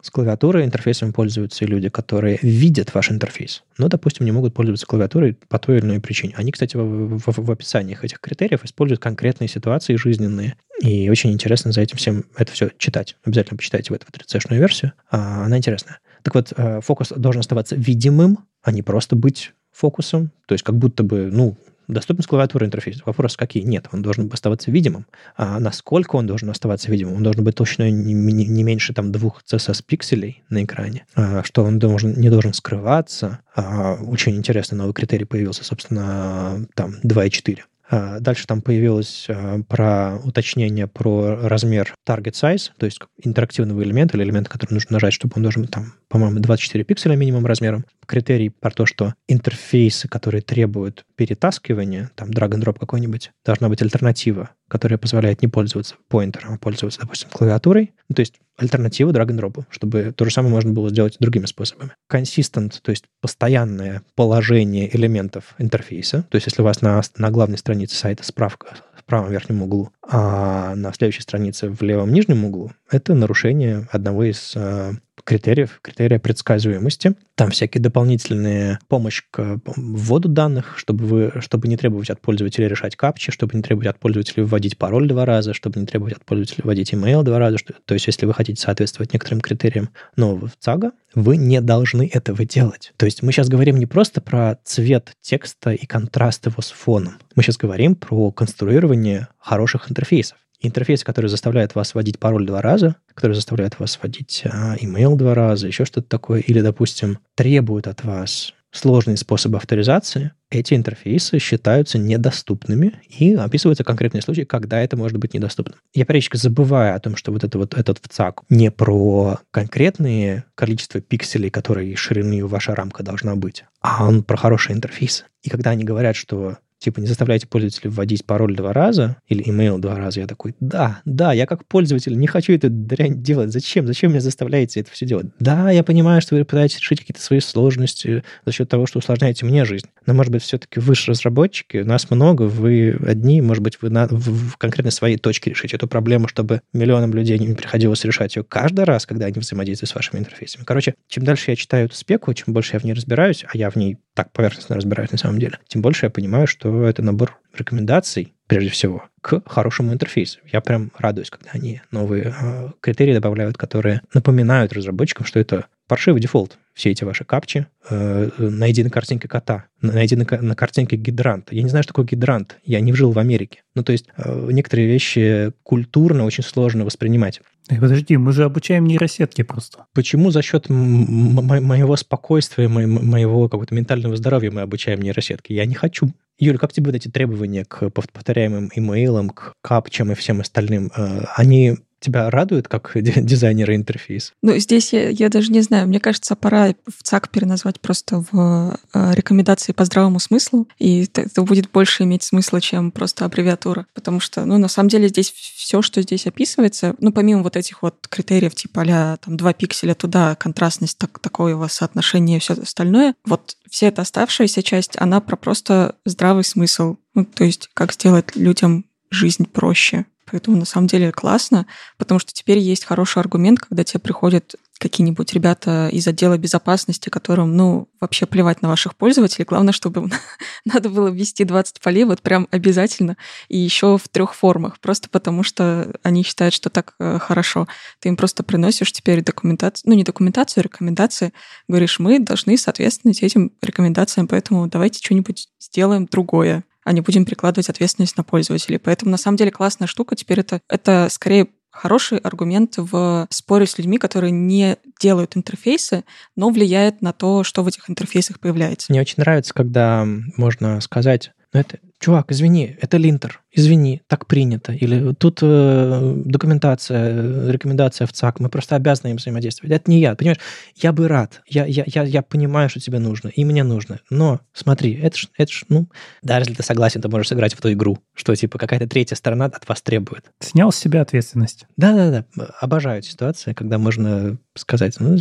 с клавиатурой интерфейсом пользуются люди, которые видят ваш интерфейс, но, допустим, не могут пользоваться клавиатурой по той или иной причине. Они, кстати, в, в, в описаниях этих критериев используют конкретные ситуации жизненные. И очень интересно за этим всем это все читать. Обязательно почитайте в эту 3 версию. А, она интересная. Так вот, э, фокус должен оставаться видимым, а не просто быть фокусом. То есть как будто бы, ну, Доступность клавиатуры интерфейса. Вопрос какие? Нет, он должен оставаться видимым. А насколько он должен оставаться видимым? Он должен быть точно не, не, не меньше там двух CSS-пикселей на экране, а, что он должен, не должен скрываться. А, очень интересный новый критерий появился, собственно, там 2.4. А, дальше там появилось а, про уточнение про размер target size, то есть интерактивного элемента или элемента, который нужно нажать, чтобы он должен быть там, по-моему, 24 пикселя минимум размером. Критерий про то, что интерфейсы, которые требуют перетаскивания, там drag and drop какой-нибудь, должна быть альтернатива, которая позволяет не пользоваться поинтером, а пользоваться, допустим, клавиатурой. Ну, то есть drag and drop, чтобы то же самое можно было сделать другими способами. Consistent, то есть постоянное положение элементов интерфейса. То есть если у вас на, на главной странице сайта справка в правом верхнем углу, а на следующей странице в левом нижнем углу, это нарушение одного из э, критериев, критерия предсказуемости. Там всякие дополнительные помощь к вводу данных, чтобы, вы, чтобы не требовать от пользователя решать капчи, чтобы не требовать от пользователя вводить пароль два раза, чтобы не требовать от пользователя вводить email два раза. Что, то есть, если вы хотите соответствовать некоторым критериям нового ЦАГа, вы не должны этого делать. То есть мы сейчас говорим не просто про цвет текста и контраст его с фоном. Мы сейчас говорим про конструирование хороших интерфейсов интерфейс, который заставляет вас вводить пароль два раза, который заставляет вас вводить а, email два раза, еще что-то такое, или, допустим, требует от вас сложные способы авторизации, эти интерфейсы считаются недоступными и описываются конкретные случаи, когда это может быть недоступным. Я периодически забываю о том, что вот, это вот этот ВЦАК не про конкретные количество пикселей, которые ширины ваша рамка должна быть, а он про хороший интерфейс. И когда они говорят, что типа, не заставляйте пользователя вводить пароль два раза или email два раза. Я такой, да, да, я как пользователь не хочу эту дрянь делать. Зачем? Зачем меня заставляете это все делать? Да, я понимаю, что вы пытаетесь решить какие-то свои сложности за счет того, что усложняете мне жизнь. Но, может быть, все-таки вы же разработчики, нас много, вы одни, может быть, вы на, в, в конкретно своей точке решите эту проблему, чтобы миллионам людей не приходилось решать ее каждый раз, когда они взаимодействуют с вашими интерфейсами. Короче, чем дальше я читаю эту спеку, чем больше я в ней разбираюсь, а я в ней так поверхностно разбираюсь на самом деле, тем больше я понимаю, что что это набор рекомендаций, прежде всего, к хорошему интерфейсу. Я прям радуюсь, когда они новые э, критерии добавляют, которые напоминают разработчикам, что это паршивый дефолт. Все эти ваши капчи. Э, найди на картинке кота, найди на, на картинке гидрант. Я не знаю, что такое гидрант. Я не жил в Америке. Ну, то есть э, некоторые вещи культурно очень сложно воспринимать. Подожди, мы же обучаем нейросетки просто. Почему за счет моего спокойствия, моего какого-то ментального здоровья мы обучаем нейросетки? Я не хочу. Юля, как тебе вот эти требования к повторяемым имейлам, к капчам и всем остальным? Э, они тебя радует как дизайнера интерфейс? Ну, здесь я, я даже не знаю. Мне кажется, пора в ЦАК переназвать просто в э, рекомендации по здравому смыслу, и это, будет больше иметь смысла, чем просто аббревиатура. Потому что, ну, на самом деле здесь все, что здесь описывается, ну, помимо вот этих вот критериев, типа а там 2 пикселя туда, контрастность, так, вас соотношение и все остальное, вот вся эта оставшаяся часть, она про просто здравый смысл. Ну, то есть как сделать людям жизнь проще. Поэтому на самом деле классно, потому что теперь есть хороший аргумент, когда тебе приходят какие-нибудь ребята из отдела безопасности, которым, ну, вообще плевать на ваших пользователей. Главное, чтобы надо было ввести 20 полей, вот прям обязательно, и еще в трех формах, просто потому что они считают, что так э, хорошо. Ты им просто приносишь теперь документацию, ну, не документацию, а рекомендации, говоришь, мы должны соответствовать этим рекомендациям, поэтому давайте что-нибудь сделаем другое а не будем прикладывать ответственность на пользователей. Поэтому на самом деле классная штука. Теперь это, это скорее хороший аргумент в споре с людьми, которые не делают интерфейсы, но влияет на то, что в этих интерфейсах появляется. Мне очень нравится, когда можно сказать, ну это, чувак, извини, это линтер извини, так принято, или тут э, документация, рекомендация в ЦАК, мы просто обязаны им взаимодействовать. Это не я, понимаешь? Я бы рад, я, я, я, я понимаю, что тебе нужно, и мне нужно, но смотри, это ж, это ж, ну, даже если ты согласен, ты можешь сыграть в ту игру, что, типа, какая-то третья сторона от вас требует. Снял с себя ответственность. Да-да-да, обожаю ситуации, когда можно сказать, ну,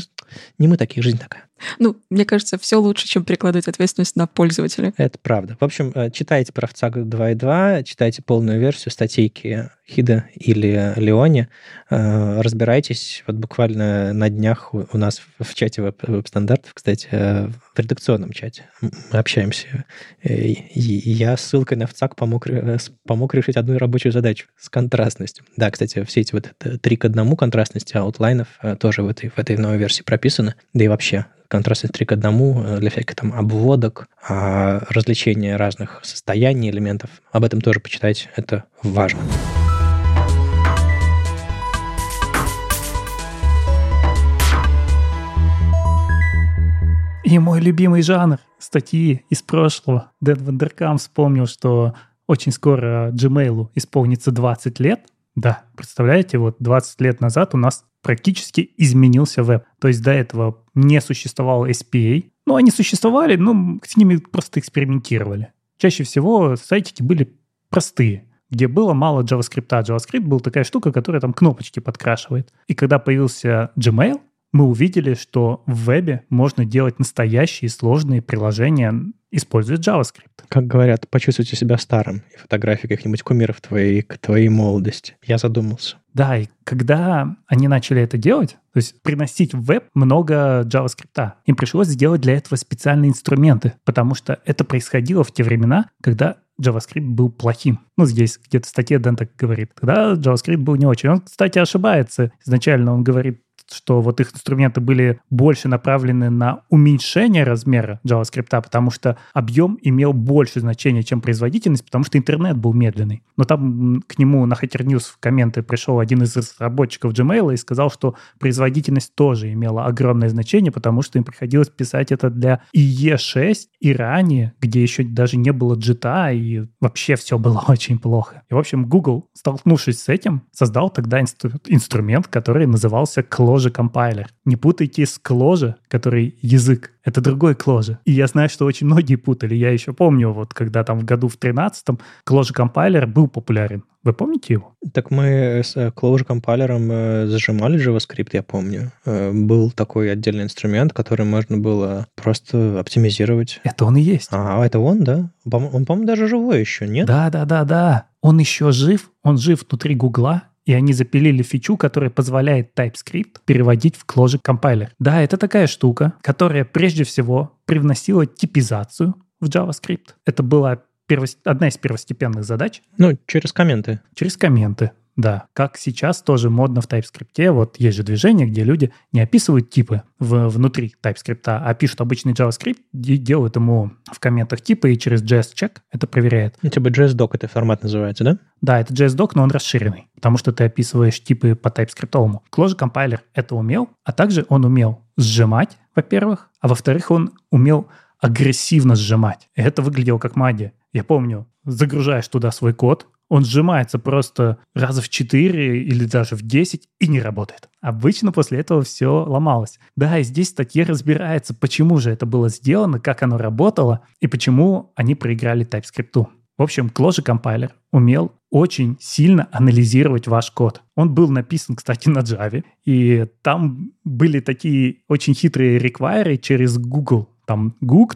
не мы такие, жизнь такая. Ну, мне кажется, все лучше, чем перекладывать ответственность на пользователя. Это правда. В общем, э, читайте про ВЦАК 2.2, читайте полную версию статейки Хида или Леоне. Э, разбирайтесь. Вот буквально на днях у нас в чате веб-стандартов, кстати, э, в редакционном чате мы общаемся. И я ссылкой на ВЦАК помог, помог решить одну рабочую задачу с контрастностью. Да, кстати, все эти вот три к одному контрастности аутлайнов тоже в этой, в этой новой версии прописаны. Да и вообще контрастность 3 к 1 для всяких там обводок, а развлечения разных состояний, элементов. Об этом тоже почитать, это важно. И мой любимый жанр — статьи из прошлого. Дэн Вандеркам вспомнил, что очень скоро Gmail исполнится 20 лет. Да, представляете, вот 20 лет назад у нас практически изменился веб. То есть до этого не существовало SPA. Ну, они существовали, но с ними просто экспериментировали. Чаще всего сайтики были простые где было мало JavaScript. JavaScript был такая штука, которая там кнопочки подкрашивает. И когда появился Gmail, мы увидели, что в вебе можно делать настоящие сложные приложения, используя JavaScript. Как говорят, почувствуйте себя старым, и фотографии каких-нибудь кумиров твоей, твоей молодости. Я задумался. Да, и когда они начали это делать, то есть приносить в веб много JavaScript, им пришлось сделать для этого специальные инструменты, потому что это происходило в те времена, когда JavaScript был плохим. Ну, здесь где-то в статье Дэн так говорит. Тогда JavaScript был не очень. Он, кстати, ошибается. Изначально он говорит что вот их инструменты были больше направлены на уменьшение размера JavaScript, потому что объем имел больше значения, чем производительность, потому что интернет был медленный. Но там к нему на Hacker News в комменты пришел один из разработчиков Gmail и сказал, что производительность тоже имела огромное значение, потому что им приходилось писать это для IE6 и ранее, где еще даже не было JIT, и вообще все было очень плохо. И, в общем, Google, столкнувшись с этим, создал тогда инстру- инструмент, который назывался Clojure Clojure компайлер. Не путайте с Clojure, который язык. Это другой Clojure. И я знаю, что очень многие путали. Я еще помню, вот когда там в году в 13-м Clojure компайлер был популярен. Вы помните его? Так мы с э, Clojure компайлером э, зажимали JavaScript, я помню. Э, был такой отдельный инструмент, который можно было просто оптимизировать. Это он и есть. А, это он, да? Он, по-моему, даже живой еще, нет? Да, да, да, да. Он еще жив. Он жив внутри Гугла и они запилили фичу, которая позволяет TypeScript переводить в Clojure компайлер. Да, это такая штука, которая прежде всего привносила типизацию в JavaScript. Это была первост... одна из первостепенных задач. Ну, через комменты. Через комменты. Да, как сейчас тоже модно в TypeScript. Вот есть же движение, где люди не описывают типы в, внутри TypeScript, а пишут обычный JavaScript, и делают ему в комментах типы и через JS-check это проверяет. Ну, типа JS-doc это формат называется, да? Да, это JS-doc, но он расширенный, потому что ты описываешь типы по TypeScript. Clojure компайлер это умел, а также он умел сжимать, во-первых, а во-вторых, он умел агрессивно сжимать. И это выглядело как магия. Я помню, загружаешь туда свой код, он сжимается просто раза в 4 или даже в 10 и не работает. Обычно после этого все ломалось. Да, и здесь статья разбирается, почему же это было сделано, как оно работало и почему они проиграли TypeScript. В общем, Clojure компайлер умел очень сильно анализировать ваш код. Он был написан, кстати, на Java, и там были такие очень хитрые реквайры через Google там gug.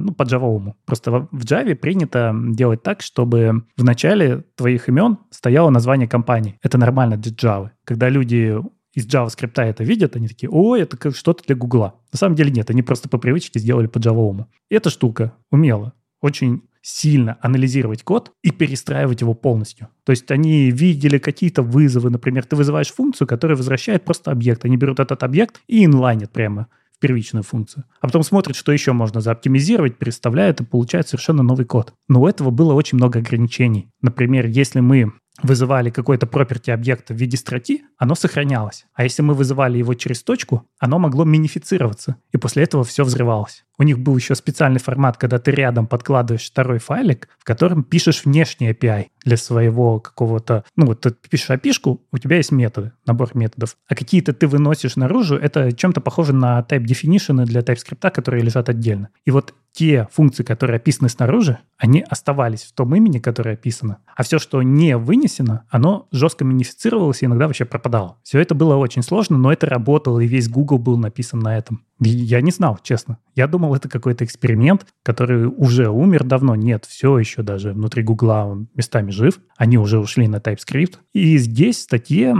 Ну, по джавовому. Просто в Java принято делать так, чтобы в начале твоих имен стояло название компании. Это нормально для Java. Когда люди из JavaScript это видят, они такие, о, это что-то для Гугла. На самом деле нет, они просто по привычке сделали по. И эта штука умела очень сильно анализировать код и перестраивать его полностью. То есть они видели какие-то вызовы, например, ты вызываешь функцию, которая возвращает просто объект. Они берут этот объект и инлайнят прямо в первичную функцию. А потом смотрит, что еще можно заоптимизировать, переставляет и получает совершенно новый код. Но у этого было очень много ограничений. Например, если мы вызывали какой-то property объекта в виде строки, оно сохранялось. А если мы вызывали его через точку, оно могло минифицироваться, и после этого все взрывалось. У них был еще специальный формат, когда ты рядом подкладываешь второй файлик, в котором пишешь внешний API для своего какого-то... Ну, вот ты пишешь API, у тебя есть методы, набор методов. А какие-то ты выносишь наружу, это чем-то похоже на type definition для TypeScript, которые лежат отдельно. И вот те функции, которые описаны снаружи, они оставались в том имени, которое описано. А все, что не вынесено, оно жестко минифицировалось и иногда вообще пропадало. Все это было очень сложно, но это работало, и весь Google был написан на этом. Я не знал, честно. Я думал, это какой-то эксперимент, который уже умер давно. Нет, все еще даже внутри Гугла он местами жив. Они уже ушли на TypeScript. И здесь в статье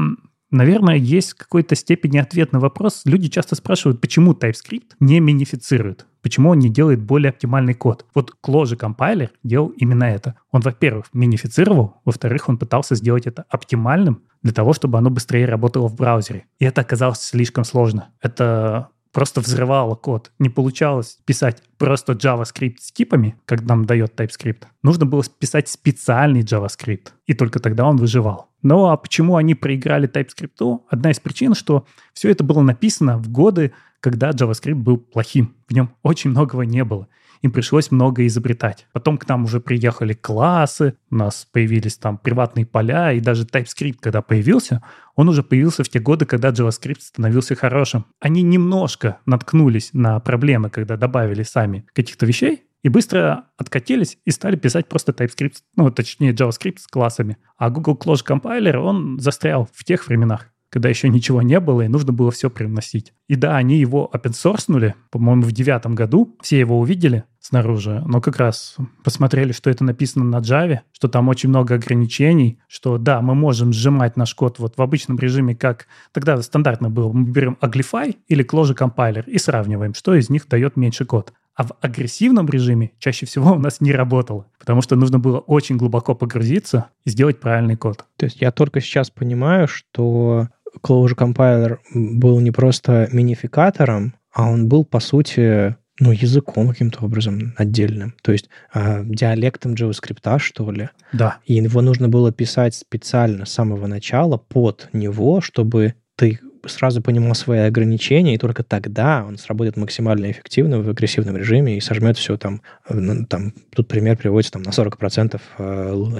Наверное, есть в какой-то степени ответ на вопрос. Люди часто спрашивают, почему TypeScript не минифицирует, почему он не делает более оптимальный код. Вот Clojure компайлер делал именно это. Он, во-первых, минифицировал, во-вторых, он пытался сделать это оптимальным для того, чтобы оно быстрее работало в браузере. И это оказалось слишком сложно. Это просто взрывало код. Не получалось писать просто JavaScript с типами, как нам дает TypeScript. Нужно было писать специальный JavaScript, и только тогда он выживал. Ну а почему они проиграли TypeScript? Одна из причин, что все это было написано в годы, когда JavaScript был плохим. В нем очень многого не было им пришлось много изобретать. Потом к нам уже приехали классы, у нас появились там приватные поля, и даже TypeScript, когда появился, он уже появился в те годы, когда JavaScript становился хорошим. Они немножко наткнулись на проблемы, когда добавили сами каких-то вещей, и быстро откатились и стали писать просто TypeScript, ну, точнее, JavaScript с классами. А Google Clojure Compiler, он застрял в тех временах когда еще ничего не было, и нужно было все привносить. И да, они его опенсорснули, по-моему, в девятом году. Все его увидели снаружи, но как раз посмотрели, что это написано на Java, что там очень много ограничений, что да, мы можем сжимать наш код вот в обычном режиме, как тогда стандартно было. Мы берем Uglify или Clojure Compiler и сравниваем, что из них дает меньше код. А в агрессивном режиме чаще всего у нас не работало, потому что нужно было очень глубоко погрузиться и сделать правильный код. То есть я только сейчас понимаю, что Clojure Compiler был не просто минификатором, а он был, по сути, ну, языком каким-то образом отдельным. То есть э, диалектом JavaScript, что ли. Да. И его нужно было писать специально с самого начала под него, чтобы ты сразу понимал свои ограничения, и только тогда он сработает максимально эффективно в агрессивном режиме и сожмет все там, ну, там тут пример приводится там на 40% э,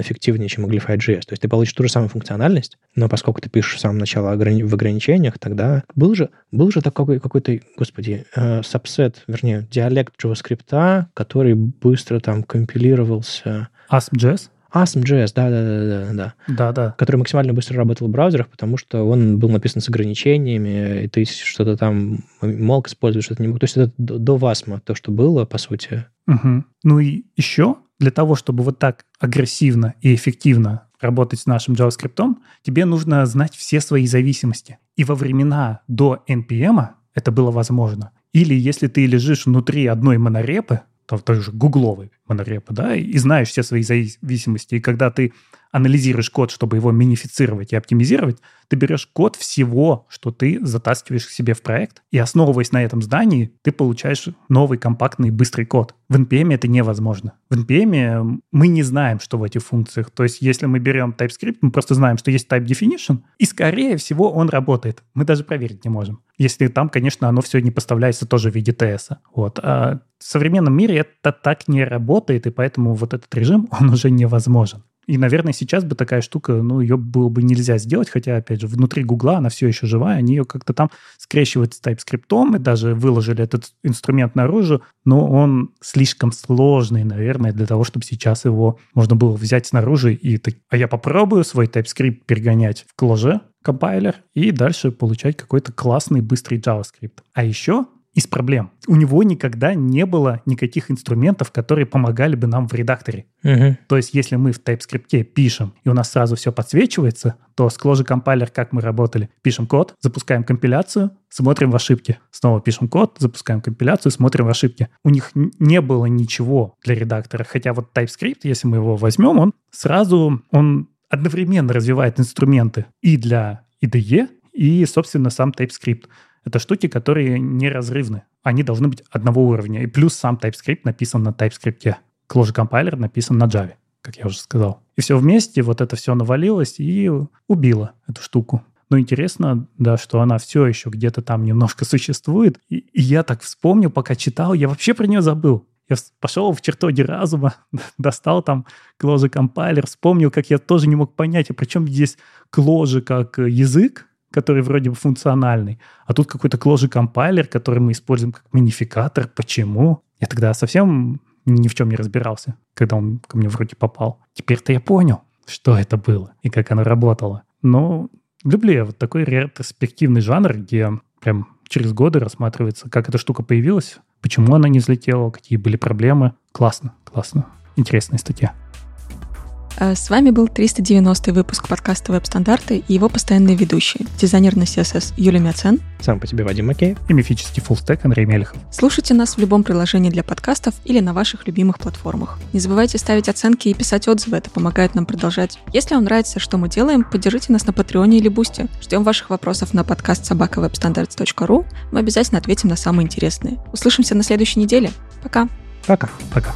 эффективнее, чем Uglify.js. То есть ты получишь ту же самую функциональность, но поскольку ты пишешь с самого начала в ограничениях, тогда был же, был же такой какой-то, господи, э, вернее, диалект JavaScript, который быстро там компилировался. ASM.js? ASM.js, да-да-да. Да-да. Который максимально быстро работал в браузерах, потому что он был написан с ограничениями, и ты что-то там мог использовать, что-то не мог. То есть это до WASM, то, что было, по сути. Угу. Ну и еще для того, чтобы вот так агрессивно и эффективно работать с нашим JavaScript, тебе нужно знать все свои зависимости. И во времена до NPM это было возможно. Или если ты лежишь внутри одной монорепы, там той же гугловой монорепы, да, и знаешь все свои зависимости, и когда ты анализируешь код, чтобы его минифицировать и оптимизировать, ты берешь код всего, что ты затаскиваешь к себе в проект, и основываясь на этом здании, ты получаешь новый компактный быстрый код. В NPM это невозможно. В NPM мы не знаем, что в этих функциях. То есть если мы берем TypeScript, мы просто знаем, что есть type definition, и скорее всего он работает. Мы даже проверить не можем. Если там, конечно, оно все не поставляется тоже в виде TS. Вот. А в современном мире это так не работает, и поэтому вот этот режим, он уже невозможен. И, наверное, сейчас бы такая штука, ну, ее было бы нельзя сделать, хотя, опять же, внутри Гугла она все еще живая, они ее как-то там скрещивают с TypeScript, и даже выложили этот инструмент наружу, но он слишком сложный, наверное, для того, чтобы сейчас его можно было взять снаружи и так, а я попробую свой TypeScript перегонять в кложе, компайлер, и дальше получать какой-то классный быстрый JavaScript. А еще из проблем. У него никогда не было никаких инструментов, которые помогали бы нам в редакторе. Угу. То есть, если мы в TypeScript пишем, и у нас сразу все подсвечивается, то с Clojure компайлер, как мы работали, пишем код, запускаем компиляцию, смотрим в ошибки. Снова пишем код, запускаем компиляцию, смотрим в ошибки. У них не было ничего для редактора. Хотя вот TypeScript, если мы его возьмем, он сразу, он одновременно развивает инструменты и для IDE, и, собственно, сам TypeScript. Это штуки, которые неразрывны. Они должны быть одного уровня. И плюс сам TypeScript написан на TypeScript. Clojure компайлер написан на Java. как я уже сказал. И все вместе, вот это все навалилось и убило эту штуку. Но интересно, да, что она все еще где-то там немножко существует. И, и я так вспомнил, пока читал, я вообще про нее забыл. Я пошел в чертоги разума, достал там кложи компайлер, вспомнил, как я тоже не мог понять, а причем здесь кложи как язык, который вроде бы функциональный, а тут какой-то кложи компайлер, который мы используем как минификатор. Почему? Я тогда совсем ни в чем не разбирался, когда он ко мне вроде попал. Теперь-то я понял, что это было и как оно работало. Но люблю я вот такой ретроспективный жанр, где прям через годы рассматривается, как эта штука появилась, почему она не взлетела, какие были проблемы. Классно, классно. Интересная статья. Э, с вами был 390 выпуск подкаста «Веб-стандарты» и его постоянные ведущие, дизайнер на CSS Юлия Мяцен, сам по себе Вадим Макеев и мифический фуллстек Андрей Мелехов. Слушайте нас в любом приложении для подкастов или на ваших любимых платформах. Не забывайте ставить оценки и писать отзывы, это помогает нам продолжать. Если вам нравится, что мы делаем, поддержите нас на Патреоне или Бусте. Ждем ваших вопросов на подкаст собакавебстандарт.ру. Мы обязательно ответим на самые интересные. Услышимся на следующей неделе. Пока. Пока. Пока.